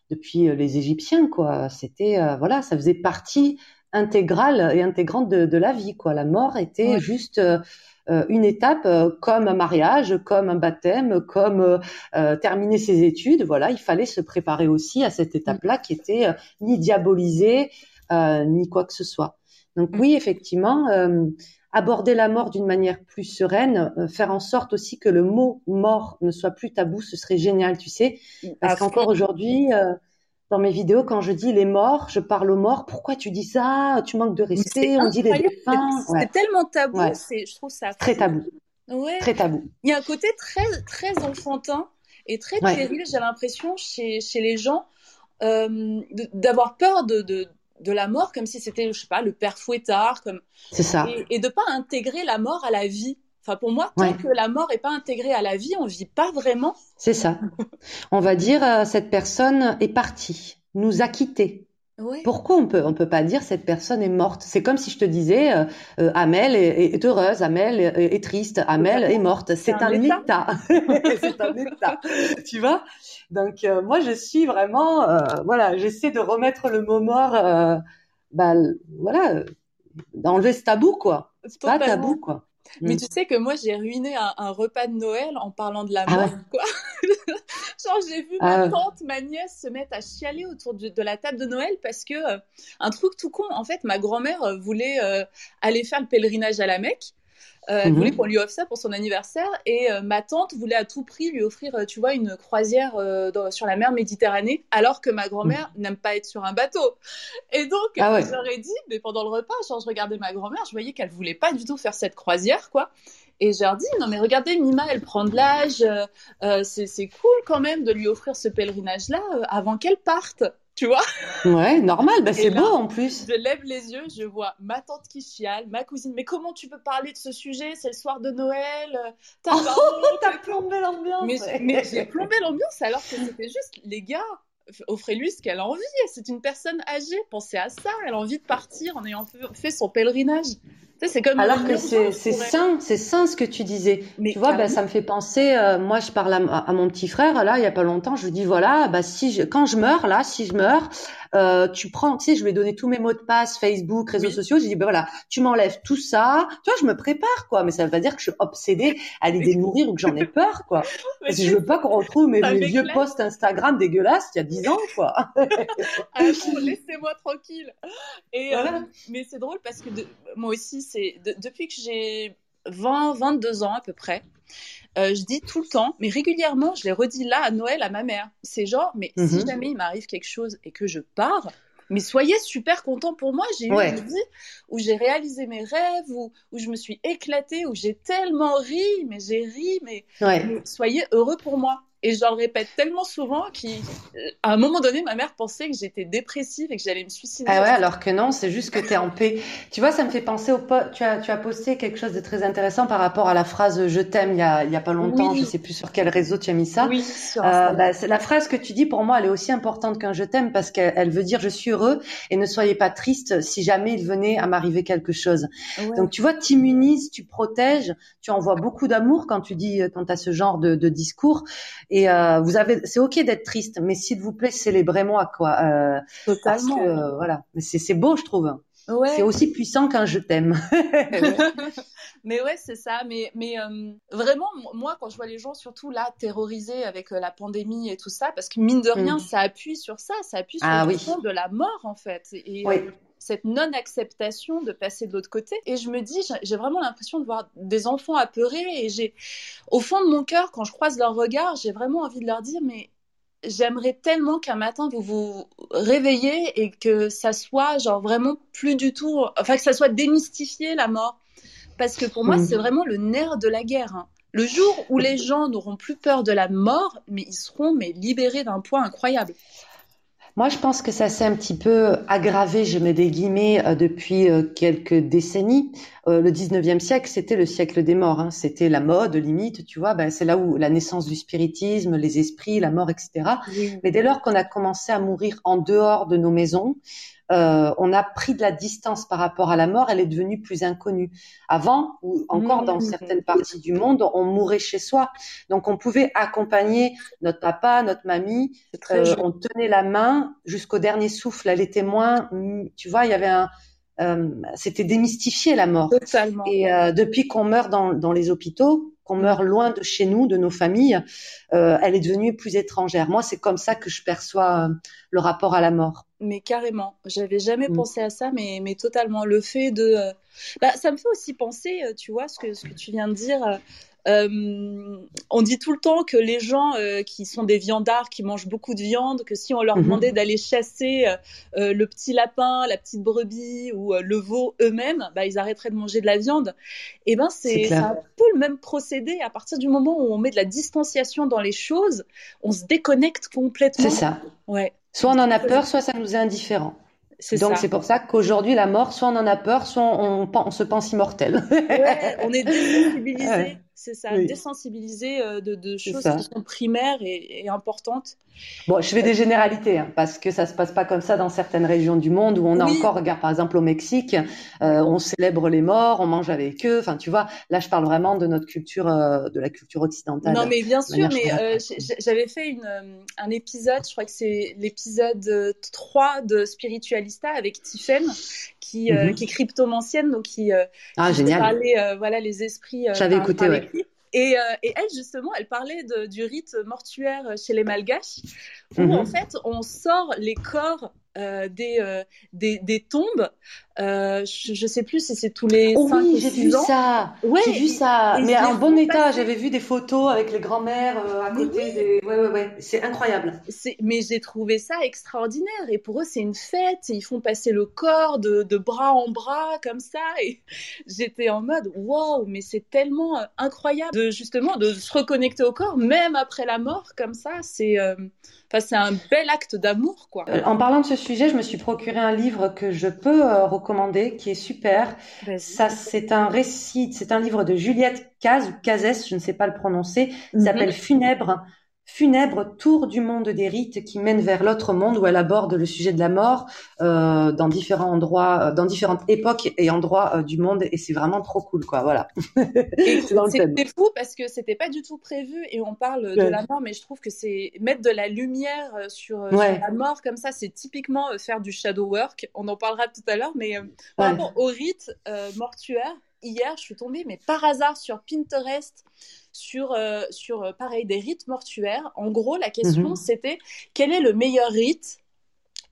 depuis les Égyptiens quoi. C'était euh, voilà, ça faisait partie intégrale et intégrante de, de la vie quoi. La mort était juste une étape comme un mariage, comme un baptême, comme terminer ses études. Voilà, il fallait se préparer aussi à cette étape-là qui était ni diabolisée, euh, ni quoi que ce soit. Donc oui, effectivement, euh, aborder la mort d'une manière plus sereine, euh, faire en sorte aussi que le mot mort ne soit plus tabou, ce serait génial, tu sais. Parce qu'encore aujourd'hui, dans mes vidéos, quand je dis les morts, je parle aux morts. Pourquoi tu dis ça? Tu manques de respect. On dit les défunts. C'est tellement tabou. Je trouve ça très tabou. Ouais. Très tabou. Il y a un côté très très enfantin et très puéril. J'ai l'impression chez chez les gens euh, d'avoir peur de, de, de la mort comme si c'était, je sais pas, le père fouettard, comme. C'est ça. Et, de pas intégrer la mort à la vie. Enfin, pour moi, tant que la mort est pas intégrée à la vie, on vit pas vraiment. C'est ça. on va dire, euh, cette personne est partie, nous a quittés. Pourquoi on peut on peut pas dire cette personne est morte? C'est comme si je te disais euh, euh, Amel est, heureuse, Amel est, triste, Amel est morte. C'est un, état. c'est un état. tu vois? Donc euh, moi je suis vraiment voilà, j'essaie de remettre le mot mort bah, voilà, d'enlever ce tabou quoi. C'est pas tabou quoi. Mais mm. tu sais que moi, j'ai ruiné un, repas de Noël en parlant de la ah mort, quoi. Genre, j'ai vu ma ah tante, ma nièce se mettre à chialer autour de, la table de Noël parce que, euh, un truc tout con, en fait, ma grand-mère euh, voulait euh, aller faire le pèlerinage à la Mecque. Euh, elle voulait qu'on lui offre ça pour son anniversaire et euh, ma tante voulait à tout prix lui offrir, euh, tu vois, une croisière sur la mer Méditerranée, alors que ma grand-mère mhm. n'aime pas être sur un bateau. Et donc, ah j'aurais dit, mais pendant le repas, genre, je regardais ma grand-mère, je voyais qu'elle voulait pas du tout faire cette croisière, quoi. Et j'ai dit, non mais regardez, Mima, elle prend de l'âge, c'est cool quand même de lui offrir ce pèlerinage-là avant qu'elle parte tu vois Ouais, normal, bah c'est beau en plus. Je lève les yeux, je vois ma tante qui chiale, ma cousine. Mais comment tu peux parler de ce sujet? C'est le soir de Noël. T'as oh, plombé l'ambiance. Mais, j'ai plombé l'ambiance alors que c'était juste, les gars, offrez-lui ce qu'elle a envie. C'est une personne âgée, pensez à ça. Elle a envie de partir en ayant fait son pèlerinage c'est comme alors que c'est sain, c'est sain ce que tu disais. Mais tu vois, bah, ça me fait penser. Euh, moi, je parle à, mon petit frère là, il y a pas longtemps. Je lui dis voilà, bah si je, quand je meurs là, si je meurs, euh, tu prends, tu sais, je vais donner tous mes mots de passe, Facebook, réseaux sociaux. Je dis ben voilà, tu m'enlèves tout ça. Tu vois, je me prépare quoi. Mais ça veut pas dire que je suis obsédée à l'idée de mourir ou que j'en ai peur quoi. Parce que je veux pas qu'on retrouve mes, vieux posts Instagram dégueulasses il y a dix ans quoi. ah, laissez-moi tranquille. Et euh, mais c'est drôle parce que moi aussi c'est depuis que j'ai 20, 22 ans à peu près. Euh, je dis tout le temps, mais régulièrement, je l'ai redit là à Noël à ma mère. C'est genre, mais si mhm. jamais il m'arrive quelque chose et que je pars, mais soyez super contents pour moi. J'ai eu une vie où j'ai réalisé mes rêves, où, où je me suis éclatée, où j'ai tellement ri, mais j'ai ri, mais soyez heureux pour moi. Et je le répète tellement souvent qu'à un moment donné, ma mère pensait que j'étais dépressive et que j'allais me suicider. Ah ouais, alors que non, c'est juste que tu es en paix. Tu vois, ça me fait penser au tu as tu as posté quelque chose de très intéressant par rapport à la phrase je t'aime il y a il y a pas longtemps, je sais plus sur quel réseau tu as mis ça. Oui, sur euh, bah, la phrase que tu dis pour moi, elle est aussi importante qu'un je t'aime parce qu'elle veut dire je suis heureux et ne soyez pas triste si jamais il venait à m'arriver quelque chose. Donc tu vois, tu immunises, tu protèges, tu envoies beaucoup d'amour quand tu dis quand tu as ce genre de, de discours et euh, vous avez, c'est ok d'être triste, mais s'il vous plaît, célébrez-moi quoi. Euh, Totalement. Parce que, voilà, mais c'est c'est beau, je trouve. Ouais. C'est aussi puissant qu'un je t'aime. mais ouais, c'est ça. Mais, mais euh, vraiment, moi, quand je vois les gens, surtout là, terrorisés avec euh, la pandémie et tout ça, parce que mine de rien, mm. ça appuie sur ça, ça appuie sur ah, le oui. de la mort, en fait. Et, oui cette non-acceptation de passer de l'autre côté. Et je me dis, j'ai vraiment l'impression de voir des enfants apeurés et j'ai, au fond de mon cœur, quand je croise leur regard, j'ai vraiment envie de leur dire, mais j'aimerais tellement qu'un matin vous vous réveillez et que ça soit genre vraiment plus du tout, enfin que ça soit démystifié la mort. Parce que pour moi, mm. c'est vraiment le nerf de la guerre. Hein. Le jour où les gens n'auront plus peur de la mort, mais ils seront mais libérés d'un poids incroyable. Moi, je pense que ça s'est un petit peu aggravé, je mets des guillemets, euh, depuis euh, quelques décennies. Euh, le 19e siècle, c'était le siècle des morts. Hein. C'était la mode, limite, tu vois. Ben, c'est là où la naissance du spiritisme, les esprits, la mort, etc. Mais dès lors qu'on a commencé à mourir en dehors de nos maisons, euh, on a pris de la distance par rapport à la mort, elle est devenue plus inconnue. Avant, ou encore dans certaines parties du monde, on mourait chez soi. Donc on pouvait accompagner notre papa, notre mamie, euh, on tenait la main jusqu'au dernier souffle. Elle était moins, tu vois, il y avait un, euh, c'était démystifié la mort. Totalement. Et euh, depuis qu'on meurt dans, dans les hôpitaux, qu'on meurt loin de chez nous, de nos familles, euh, elle est devenue plus étrangère. Moi, c'est comme ça que je perçois le rapport à la mort. Mais carrément, j'avais jamais mm. pensé à ça, mais, mais totalement. Le fait de, bah, ça me fait aussi penser, tu vois, ce que ce que tu viens de dire, euh, on dit tout le temps que les gens euh, qui sont des viandards, qui mangent beaucoup de viande, que si on leur mhm. demandait d'aller chasser euh, le petit lapin, la petite brebis ou le veau eux-mêmes, bah, ils arrêteraient de manger de la viande. Et eh ben c'est un peu le même procédé. À partir du moment où on met de la distanciation dans les choses, on se déconnecte complètement. C'est ça. Ouais. Soit on en a peur, soit ça nous est indifférent. Donc c'est pour ça qu'aujourd'hui la mort, soit on en a peur, soit on, on, se pense immortel. ouais, on est désensibilisé c'est ça, désensibiliser euh, de, choses qui sont primaires et, importantes. Bon, je fais des généralités hein, parce que ça se passe pas comme ça dans certaines régions du monde où on a encore, regarde par exemple au Mexique, euh, on célèbre les morts, on mange avec eux. Enfin, tu vois, là je parle vraiment de notre culture, euh, de la culture occidentale. Non, mais bien sûr, mais j'avais fait une, un épisode, je crois que c'est l'épisode 3 de Spiritualista avec Tiffen, qui, mm-hmm. qui est cryptomancienne, donc qui, ah, génial. voilà, les esprits. J'avais écouté, ouais. Et, euh, et, elle, justement, elle parlait de, du rite mortuaire chez les Malgaches, où mhm. en fait, on sort les corps euh, des, euh, des, des, tombes. Euh, je, ne sais plus si c'est tous les. Oh oui, j'ai vu ça. Ouais, j'ai vu ça. Mais en bon état. J'avais vu des photos avec les grands-mères à côté. Des... Ouais, ouais, ouais. C'est incroyable. Mais j'ai trouvé ça extraordinaire. Et pour eux, c'est une fête. ils font passer le corps de, de, bras en bras comme ça. Et j'étais en mode waouh, mais c'est tellement incroyable de justement de se reconnecter au corps, même après la mort comme ça. C'est Enfin, c'est un bel acte d'amour, quoi. En parlant de ce sujet, je me suis procuré un livre que je peux euh, recommander, qui est super. Ça, c'est un récit, c'est un livre de Juliette Caz ou Cazès, je ne sais pas le prononcer. Il mhm. s'appelle Funèbre funèbre tour du monde des rites qui mène vers l'autre monde où elle aborde le sujet de la mort euh, dans différents endroits, euh, dans différentes époques et endroits euh, du monde et c'est vraiment trop cool quoi. Voilà. C'était fou parce que c'était pas du tout prévu et on parle de la mort mais je trouve que c'est mettre de la lumière sur, la mort comme ça c'est typiquement faire du shadow work. On en parlera tout à l'heure mais rapport au rite mortuaire hier je suis tombée mais par hasard sur Pinterest sur, euh, sur euh, pareil, des rites mortuaires. En gros, la question, mhm. c'était quel est le meilleur rite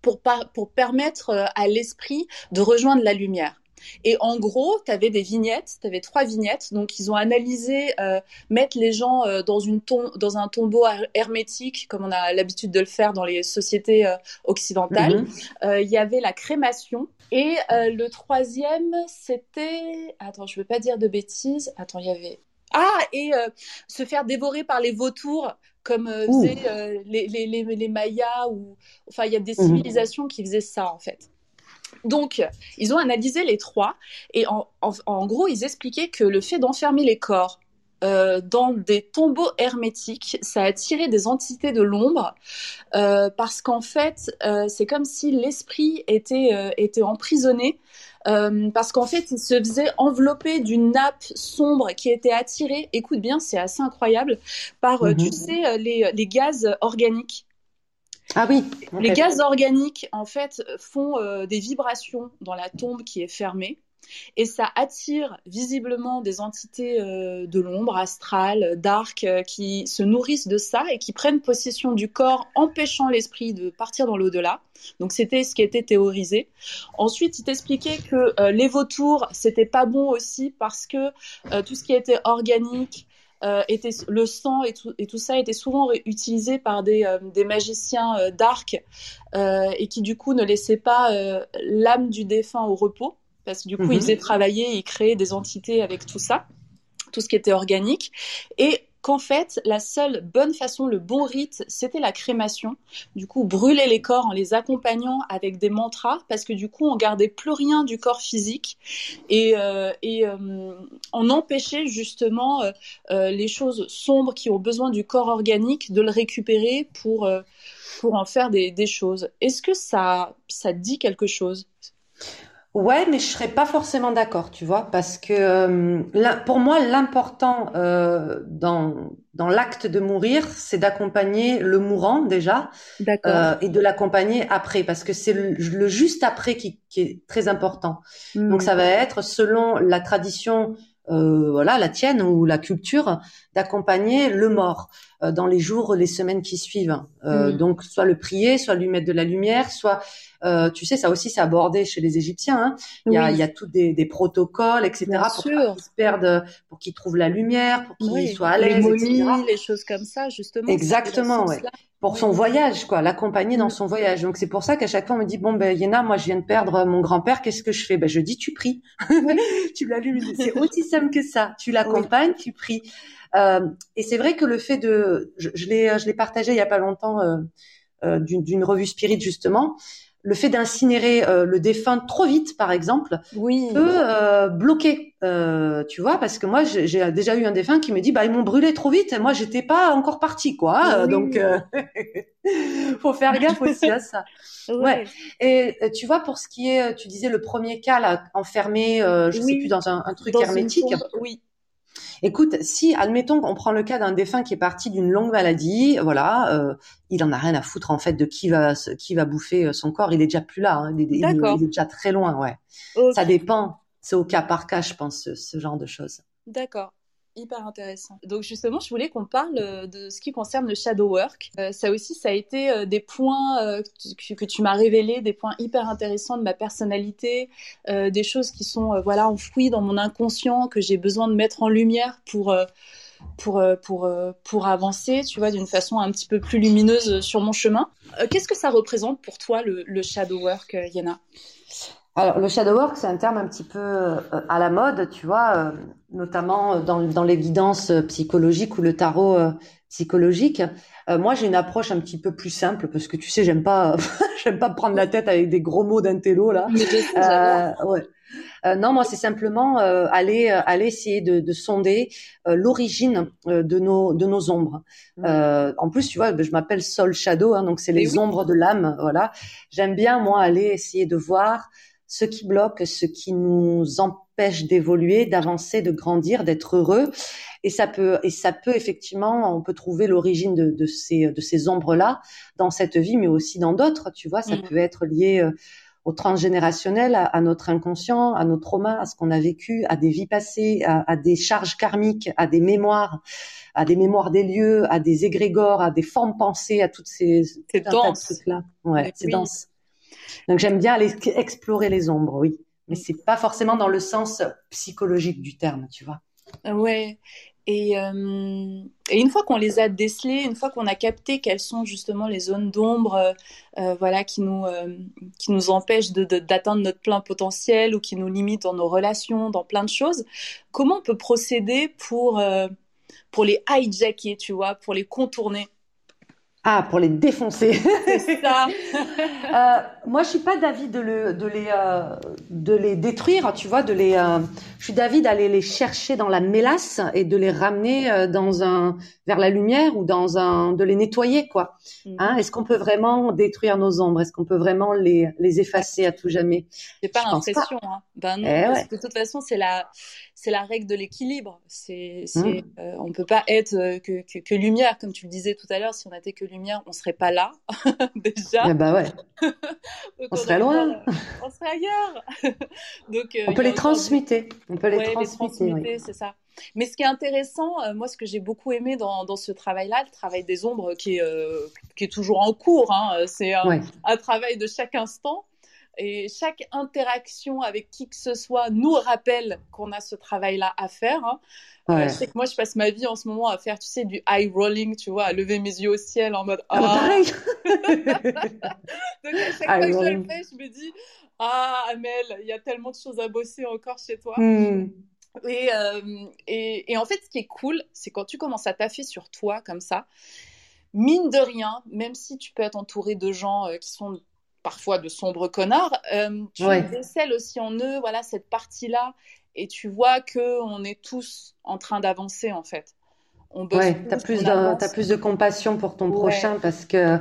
pour, pour permettre euh, à l'esprit de rejoindre la lumière? Et en gros, tu avais des vignettes, tu avais trois vignettes. Donc, ils ont analysé mettre les gens dans, une dans un tombeau hermétique, comme on a l'habitude de le faire dans les sociétés occidentales. Mhm. Il y avait la crémation. Et le troisième, c'était... Attends, je ne veux pas dire de bêtises. Attends, il y avait... Ah, et euh, se faire dévorer par les vautours, comme euh, faisaient euh, les, les, les, Mayas, ou enfin, il y a des mhm. civilisations qui faisaient ça, en fait. Donc, ils ont analysé les trois, et en, en, gros, ils expliquaient que le fait d'enfermer les corps dans des tombeaux hermétiques, ça a attiré des entités de l'ombre parce qu'en fait, c'est comme si l'esprit était, était emprisonné euh, parce qu'en fait, il se faisait envelopper d'une nappe sombre qui était attirée, écoute bien, c'est assez incroyable, par, euh, tu mhm. sais, euh, les, les, gaz organiques. Ah oui. Les gaz organiques, en fait, font des vibrations dans la tombe qui est fermée. Et ça attire visiblement des entités euh, de l'ombre, astrales, dark, euh, qui se nourrissent de ça et qui prennent possession du corps, empêchant l'esprit de partir dans l'au-delà. Donc c'était ce qui était théorisé. Ensuite, il t'expliquait que euh, les vautours, c'était pas bon aussi parce que tout ce qui était organique, était le sang et tout, et tout, ça était souvent utilisé par des, des magiciens dark et qui du coup ne laissaient pas l'âme du défunt au repos parce que du coup, ils mhm. faisaient travailler, ils créaient des entités avec tout ça, tout ce qui était organique. Et qu'en fait, la seule bonne façon, le bon rite, c'était la crémation. Du coup, brûler les corps en les accompagnant avec des mantras, parce que du coup, on gardait plus rien du corps physique et, euh, euh, on empêchait justement euh, les choses sombres qui ont besoin du corps organique de le récupérer pour, pour en faire des, des choses. Est-ce que ça, ça dit quelque chose? Ouais, mais je serais pas forcément d'accord, tu vois, parce que euh, pour moi, l'important euh, dans dans l'acte de mourir, c'est d'accompagner le mourant déjà, euh, et de l'accompagner après, parce que c'est le, juste après qui, qui est très important. Donc ça va hmm. être selon la tradition, euh, voilà, la tienne ou la culture, d'accompagner le mort euh, dans les jours, les semaines qui suivent. Euh, hmm. Donc soit le prier, soit lui mettre de la lumière, soit euh, tu sais, ça aussi, c'est abordé chez les Égyptiens. Hein. Il, y a, il y a tous des, des protocoles, etc. pour qu'ils se perdent, pour qu'ils trouvent la lumière, pour qu'ils soient à l'aise, les les choses comme ça, justement. Exactement, ouais. Pour son voyage, quoi, l'accompagner dans mm. son voyage. Donc c'est pour ça qu'à chaque fois on me dit bon ben Yéna, moi je viens de perdre mon grand-père, qu'est-ce que je fais? Ben je dis tu pries, tu l'allumes. C'est aussi simple que ça. Tu l'accompagnes, tu pries. Euh, et c'est vrai que le fait de, je, je l'ai partagé il y a pas longtemps euh, euh, d'une revue spirit justement le fait d'incinérer euh, le défunt trop vite, par exemple, oui. peut euh, bloquer. Euh, tu vois, parce que moi, j'ai déjà eu un défunt qui me dit, bah ils m'ont brûlé trop vite, et moi j'étais pas encore parti, quoi. Donc, faut faire gaffe aussi à ça. Ouais. Et tu vois, pour ce qui est, tu disais le premier cas là, enfermé, je sais plus dans un, un truc hermétique. Oui. Écoute, si, admettons qu'on prend le cas d'un défunt qui est parti d'une longue maladie, voilà, euh, il en a rien à foutre en fait de qui va qui va bouffer euh, son corps. Il est déjà plus là, hein, il, est, déjà très loin, ouais. Ça dépend. C'est au cas par cas, je pense, ce genre de choses. D'accord hyper intéressant. Donc justement, je voulais qu'on parle euh, de ce qui concerne le shadow work. Euh, ça aussi, ça a été euh, des points que, tu m'as révélés, des points hyper intéressants de ma personnalité, des choses qui sont voilà enfouies dans mon inconscient que j'ai besoin de mettre en lumière pour pour pour pour avancer, tu vois, d'une façon un petit peu plus lumineuse sur mon chemin. Qu'est-ce que ça représente pour toi le, shadow work, Yana? Alors, le shadow work, c'est un terme un petit peu à la mode, tu vois, notamment dans, dans les guidances psychologiques ou le tarot euh, psychologique. moi, j'ai une approche un petit peu plus simple parce que tu sais, j'aime pas, j'aime pas prendre la tête avec des gros mots d'intello là. ouais. non, moi, c'est simplement aller, aller essayer de, de sonder l'origine de nos, de nos ombres. Mmh. en plus, tu vois, je m'appelle Soul Shadow, hein, donc c'est les ombres de l'âme. Voilà. J'aime bien moi aller essayer de voir ce qui bloque, ce qui nous empêche d'évoluer, d'avancer, de grandir, d'être heureux. Et ça peut, et ça peut effectivement, on peut trouver l'origine de, de, ces, de ces ombres-là dans cette vie, mais aussi dans d'autres. Tu vois, ça mm. peut être lié euh, au transgénérationnel, à, notre inconscient, à nos traumas, à ce qu'on a vécu, à des vies passées, à, des charges karmiques, à des mémoires, à des mémoires des lieux, à des égrégores, à des formes pensées, à toutes ces, ces trucs-là. Ouais, c'est dense. Donc j'aime bien aller explorer les ombres, oui. Mais c'est pas forcément dans le sens psychologique du terme, tu vois. Ouais. Et, euh, et une fois qu'on les a décelées, une fois qu'on a capté quelles sont justement les zones d'ombre, euh, euh, voilà, qui nous qui nous empêchent d'atteindre notre plein potentiel ou qui nous limitent dans nos relations, dans plein de choses, comment on peut procéder pour pour les hijacker, tu vois, pour les contourner? Ah, pour les défoncer. C'est ça. euh, moi, je suis pas d'avis de, le, de, les, euh, de les détruire, tu vois, de les. Euh, je suis d'avis d'aller les chercher dans la mélasse et de les ramener dans un vers la lumière ou dans un de les nettoyer, quoi. Mm. Hein, Est-ce qu'on peut vraiment détruire nos ombres? Est-ce qu'on peut vraiment les, les effacer à tout jamais? C'est pas l'impression. Hein. Ben non, eh parce que de toute façon, c'est la c'est la règle de l'équilibre. C'est, mmh. euh, on peut pas être euh, que, que, que, lumière, comme tu le disais tout à l'heure. Si on était que lumière, on serait pas là déjà. Eh bah ouais. on, serait loin. on serait ailleurs. Donc euh, on peut les transmuter. On peut les transmuter. c'est ça. Mais ce qui est intéressant, moi, ce que j'ai beaucoup aimé dans, dans ce travail-là, le travail des ombres, qui est, qui est toujours en cours, hein, c'est un, un, travail de chaque instant. Et chaque interaction avec qui que ce soit nous rappelle qu'on a ce travail-là à faire. Hein. Euh, je sais que moi, je passe ma vie en ce moment à faire, tu sais, du eye rolling, tu vois, à lever mes yeux au ciel en mode ah. pareil. Donc à chaque fois que je le fais, je me dis ah Amel, il y a tellement de choses à bosser encore chez toi. Hmm. Et, et, et, en fait, ce qui est cool, c'est quand tu commences à taffer sur toi comme ça, mine de rien, même si tu peux être entouré de gens qui sont parfois de sombres connards, tu décèles aussi en eux, voilà, cette partie-là, et tu vois que on est tous en train d'avancer en fait. On ouais, tu as plus, de, plus de compassion pour ton prochain parce que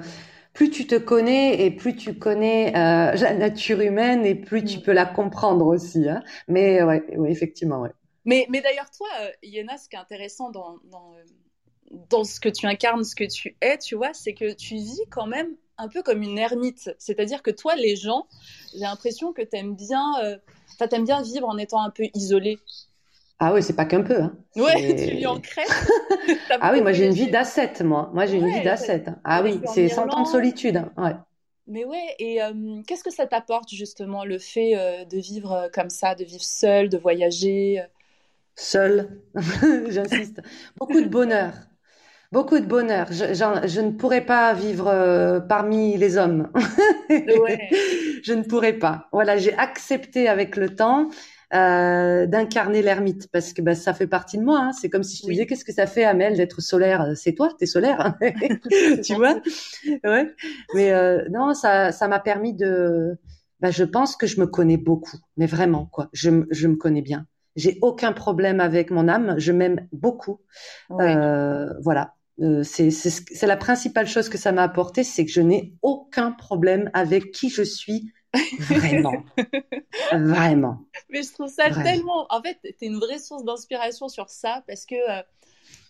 plus tu te connais et plus tu connais euh, la nature humaine et plus tu mm. peux la comprendre aussi. Hein. Mais ouais, effectivement, ouais. Mais, mais d'ailleurs, toi, euh, Yéna, ce qui est intéressant dans, dans, euh, dans, ce que tu incarnes, ce que tu es, tu vois, c'est que tu vis quand même un peu comme une ermite. C'est-à-dire que toi, les gens, j'ai l'impression que tu aimes bien, euh, aimes bien vivre en étant un peu isolé. Ah oui, c'est pas qu'un peu. Hein. Ouais, tu vis en Crète. ah oui, moi j'ai une vie d'asset, moi. Moi j'ai une vie d'asset. Ah oui, c'est 100 ans de solitude. Hein. Ouais. Mais ouais, et euh, qu'est-ce que ça t'apporte justement le fait euh, de vivre comme ça, de vivre seul, de voyager Seul, j'insiste. Beaucoup de bonheur. Beaucoup de bonheur. Je, je ne pourrais pas vivre parmi les hommes. ouais. je ne pourrais pas. Voilà, j'ai accepté avec le temps euh, d'incarner l'ermite parce que bah, ça fait partie de moi. Hein. C'est comme si je te disais qu'est-ce que ça fait Amel d'être solaire? C'est toi, t'es solaire, hein. tu vois? Ouais. Mais euh, non, ça, ça m'a permis de. Bah, je pense que je me connais beaucoup, mais vraiment quoi. Je, je me connais bien. J'ai aucun problème avec mon âme. Je m'aime beaucoup. Euh, voilà. Euh, c'est la principale chose que ça m'a apporté, c'est que je n'ai aucun problème avec qui je suis Vraiment. Vraiment. Mais je trouve ça tellement. En fait, tu es une vraie source d'inspiration sur ça parce que euh,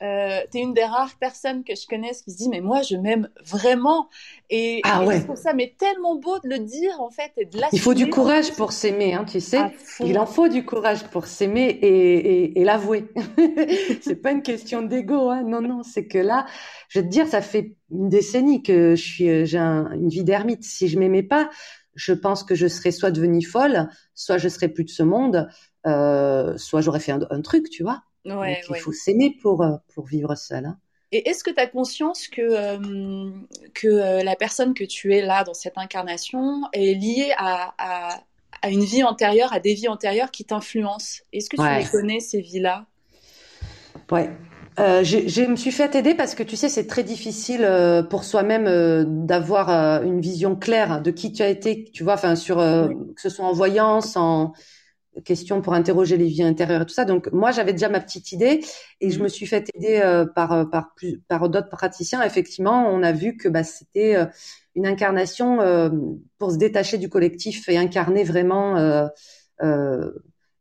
euh tu es une des rares personnes que je connaisse qui se dit Mais moi, je m'aime vraiment. Et, ah ouais. je trouve ça mais tellement beau de le dire, en fait, et de Il faut du courage pour s'aimer, hein, tu sais. Il en faut du courage pour s'aimer et, et, l'avouer. c'est pas une question d'ego, hein. non, non, c'est que là, je vais te dire, ça fait une décennie que je suis, euh, j'ai une vie d'ermite. Si je m'aimais pas, je pense que je serais soit devenue folle, soit je serais plus de ce monde, euh, soit j'aurais fait un, truc, tu vois. Ouais, il faut s'aimer pour, euh, pour vivre seul. Hein. Et est-ce que tu as conscience que, euh, que la personne que tu es là dans cette incarnation est liée à, à, à une vie antérieure, à des vies antérieures qui t'influencent? Est-ce que tu les connais, ces vies-là? Ouais, euh, je me suis fait aider parce que tu sais, c'est très difficile euh, pour soi-même euh, d'avoir une vision claire de qui tu as été, tu vois, enfin sur que ce soit en voyance, en question pour interroger les vies intérieures et tout ça. Donc moi, j'avais déjà ma petite idée et je mmh. me suis fait aider par par par d'autres praticiens. Effectivement, on a vu que bah, c'était une incarnation pour se détacher du collectif et incarner vraiment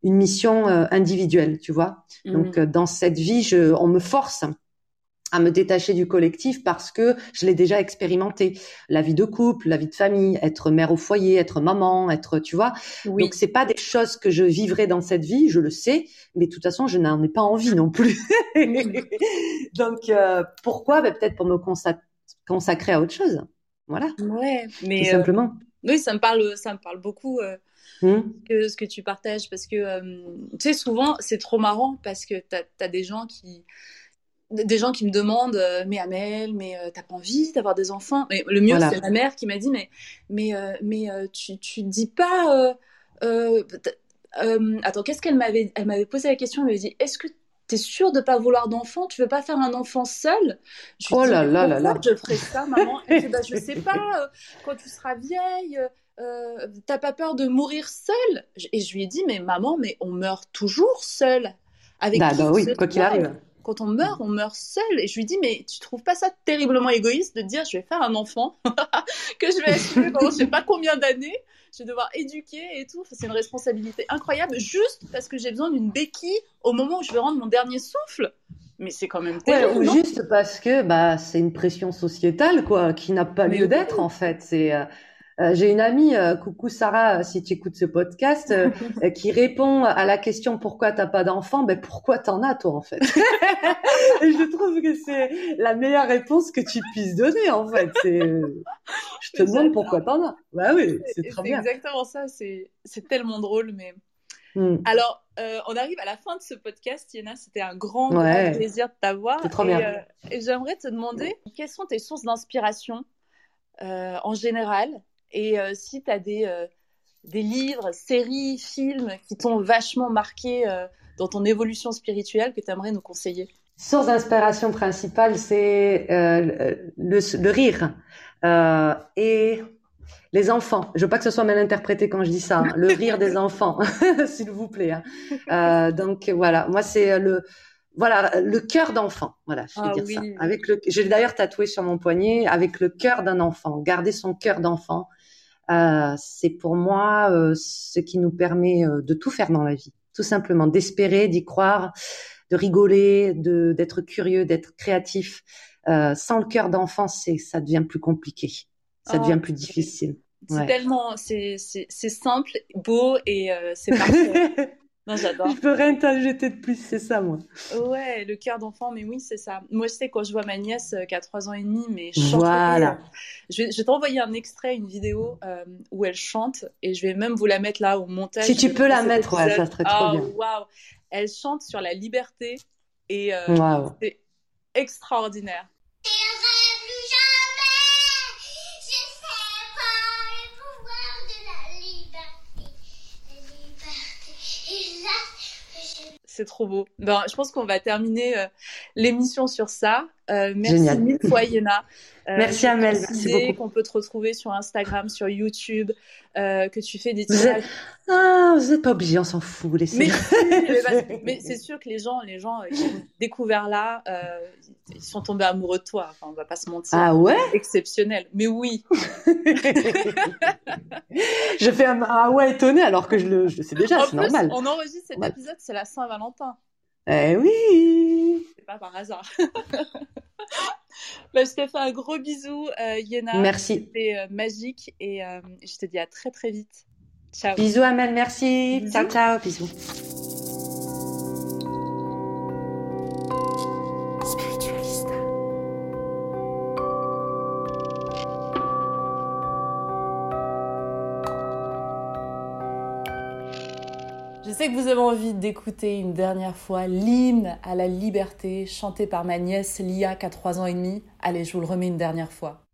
une mission euh, individuelle, tu vois. Mhm. Donc euh, dans cette vie, je, on me force à me détacher du collectif parce que je l'ai déjà expérimenté. La vie de couple, la vie de famille, être mère au foyer, être maman, être, tu vois. Oui. Donc c'est pas des choses que je vivrai dans cette vie, je le sais, mais de toute façon je n'en ai pas envie non plus. Donc euh, pourquoi? Ben, Peut-être pour me consacrer à autre chose. Voilà. Ouais, mais tout simplement. oui, ça me parle, ça me parle beaucoup. Hmm. que ce que tu partages. Parce que, euh, tu sais, souvent, c'est trop marrant parce que tu as, des gens qui des gens qui me demandent euh, mais Amel mais euh, t'as pas envie d'avoir des enfants? Mais le mieux c'est ma mère qui m'a dit mais mais mais tu tu dis pas attends qu'est-ce qu'elle m'avait elle m'avait posé la question elle m'avait dit est-ce que tu es sûre de pas vouloir d'enfant Tu veux pas faire un enfant seul? Je Oh là là là là. Je ferai ça, maman? Elle dit, bah, je sais pas. quand tu seras vieille, euh, t'as pas peur de mourir seule? Et je lui ai dit, mais maman, mais on meurt toujours seul. Avec bah, bah oui, quoi qu'il arrive. Quand on meurt, on meurt seul. Et je lui dis, mais tu trouves pas ça terriblement égoïste de dire, je vais faire un enfant que je vais assumer pendant je sais pas combien d'années, je vais devoir éduquer et tout. c'est une responsabilité incroyable, juste parce que j'ai besoin d'une béquille au moment où je vais rendre mon dernier souffle. Mais c'est quand même terrible. ou juste parce que bah, c'est une pression sociétale quoi, qui n'a pas lieu d'être en fait. C'est euh, euh, j'ai une amie, euh, coucou Sarah, si tu écoutes ce podcast, euh, qui répond à la question pourquoi t'as pas d'enfant, ben pourquoi t'en as toi en fait? Et je trouve que c'est la meilleure réponse que tu puisses donner en fait. Je te demande pourquoi t'en as. Bah oui, c'est très bien. exactement ça. C'est c'est tellement drôle, mais. Hmm. Alors, on arrive à la fin de ce podcast, Yéna. C'était un grand, grand plaisir de t'avoir. C'est trop bien. et j'aimerais te demander quelles sont tes sources d'inspiration en général? Et euh, si tu as des, euh, des livres, séries, films qui t'ont vachement marqué, euh, dans ton évolution spirituelle que tu aimerais nous conseiller? Source d'inspiration principale, c'est le, le, rire et les enfants. Je veux pas que ce soit mal interprété quand je dis ça. Hein. Le rire des enfants, s'il vous plaît. Hein. Donc voilà, moi c'est le voilà le cœur d'enfant. Voilà, je vais ah dire ça. Avec le, j'ai d'ailleurs tatoué sur mon poignet avec le cœur d'un enfant. Garder son cœur d'enfant, euh, c'est pour moi euh, ce qui nous permet euh, de tout faire dans la vie, tout simplement, d'espérer, d'y croire, de rigoler, de d'être curieux, d'être créatif. Euh, sans le cœur d'enfant, c'est ça devient plus compliqué, ça devient oh, plus difficile. C'est tellement, c'est simple, beau et euh, c'est parfait. Non, j'adore. Je peux rien t'ajouter de plus, c'est ça, moi. Ouais, le cœur d'enfant, mais oui, c'est ça. Moi, je sais, quand je vois ma nièce euh, qui a 3 ans et demi, mais chante. Voilà. Je vais, je vais t'envoyer un extrait, une vidéo euh, où elle chante, et je vais même vous la mettre là au montage. Si tu peux la mettre, ouais, ça serait trop oh, bien. Waouh Elle chante sur la liberté, et euh, c'est extraordinaire. C'est trop beau. Ben, je pense qu'on va terminer euh, l'émission sur ça. Euh, merci mille fois, Yéna. Euh, merci Amel, merci beaucoup. Qu'on peut te retrouver sur Instagram, sur YouTube, que tu fais des tirages. Ah, vous n'êtes pas obligé, on s'en fout. Mais, mais c'est sûr que les gens, les gens qui ont découvert là, ils sont tombés amoureux de toi. Enfin, on va pas se mentir. Ah ouais? Exceptionnel. Mais oui. je fais un ah ouais étonné alors que je le, je sais déjà, c'est normal. On enregistre cet épisode, c'est la Saint-Valentin. Eh oui. C'est pas par hasard. bah, je te fais un gros bisou, euh, Yéna. Merci. C'était euh, magique et euh, je te dis à très très vite. Ciao. Bisous Amel, merci. Ciao ciao, bisous. Vous avez envie d'écouter une dernière fois l'hymne à la liberté chanté par ma nièce Lia qui a 3 ans et demi. Allez, je vous le remets une dernière fois.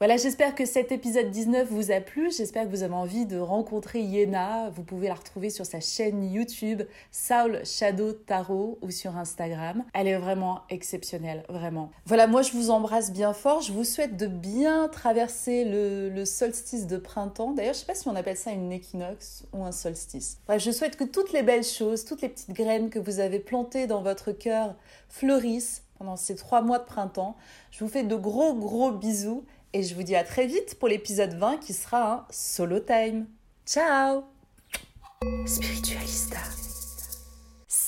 Voilà, j'espère que cet épisode 19 vous a plu. J'espère que vous avez envie de rencontrer Yéna. Vous pouvez la retrouver sur sa chaîne YouTube Saul Shadow Tarot ou sur Instagram. Elle est vraiment exceptionnelle, vraiment. Voilà, moi je vous embrasse bien fort. Je vous souhaite de bien traverser le, solstice de printemps. D'ailleurs, je sais pas si on appelle ça une équinoxe ou un solstice. Bref, je souhaite que toutes les belles choses, toutes les petites graines que vous avez plantées dans votre cœur fleurissent pendant ces trois mois de printemps. Je vous fais de gros gros bisous et je vous dis à très vite pour l'épisode 20 qui sera un solo time. Ciao Spiritualista.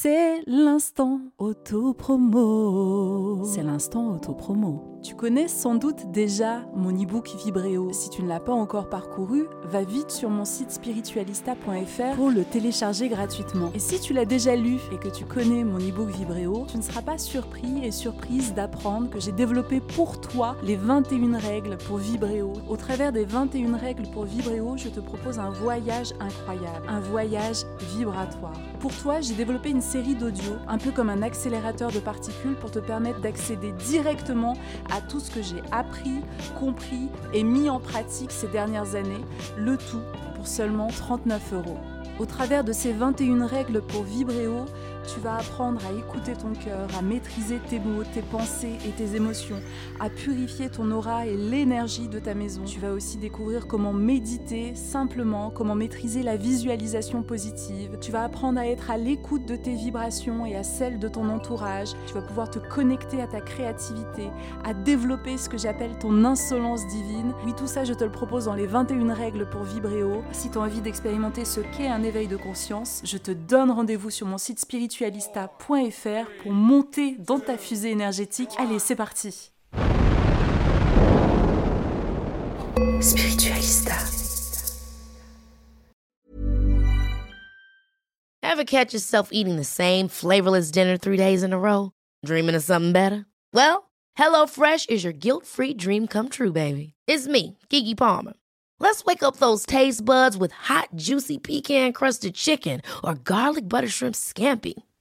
C'est l'instant auto-promo. C'est l'instant auto-promo. Tu connais sans doute déjà mon e-book Vibréo. Si tu ne l'as pas encore parcouru, va vite sur mon site spiritualista.fr pour le télécharger gratuitement. Et si tu l'as déjà lu et que tu connais mon e-book Vibréo, tu ne seras pas surpris et surprise d'apprendre que j'ai développé pour toi les 21 règles pour Vibréo. Au travers des 21 règles pour Vibréo, je te propose un voyage incroyable, un voyage vibratoire. Pour toi, j'ai développé une série d'audio, un peu comme un accélérateur de particules pour te permettre d'accéder directement à tout ce que j'ai appris, compris et mis en pratique ces dernières années, le tout pour seulement 39 euros. Au travers de ces 21 règles pour vibrer haut, tu vas apprendre à écouter ton cœur, à maîtriser tes mots, tes pensées et tes émotions, à purifier ton aura et l'énergie de ta maison. Tu vas aussi découvrir comment méditer simplement, comment maîtriser la visualisation positive. Tu vas apprendre à être à l'écoute de tes vibrations et à celles de ton entourage. Tu vas pouvoir te connecter à ta créativité, à développer ce que j'appelle ton insolence divine. Oui, tout ça, je te le propose dans les 21 règles pour vibrer haut. Si tu as envie d'expérimenter ce qu'est un éveil de conscience, je te donne rendez-vous sur mon site spirituel spiritualista.fr pour monter dans ta fusée énergétique. Allez, c'est parti. Spiritualista. Ever catch yourself eating the same flavorless dinner three days in a row? Dreaming of something better? Well, HelloFresh is your guilt-free dream come true, baby. It's me, Kiki Palmer. Let's wake up those taste buds with hot, juicy pecan crusted chicken or garlic butter shrimp scampi.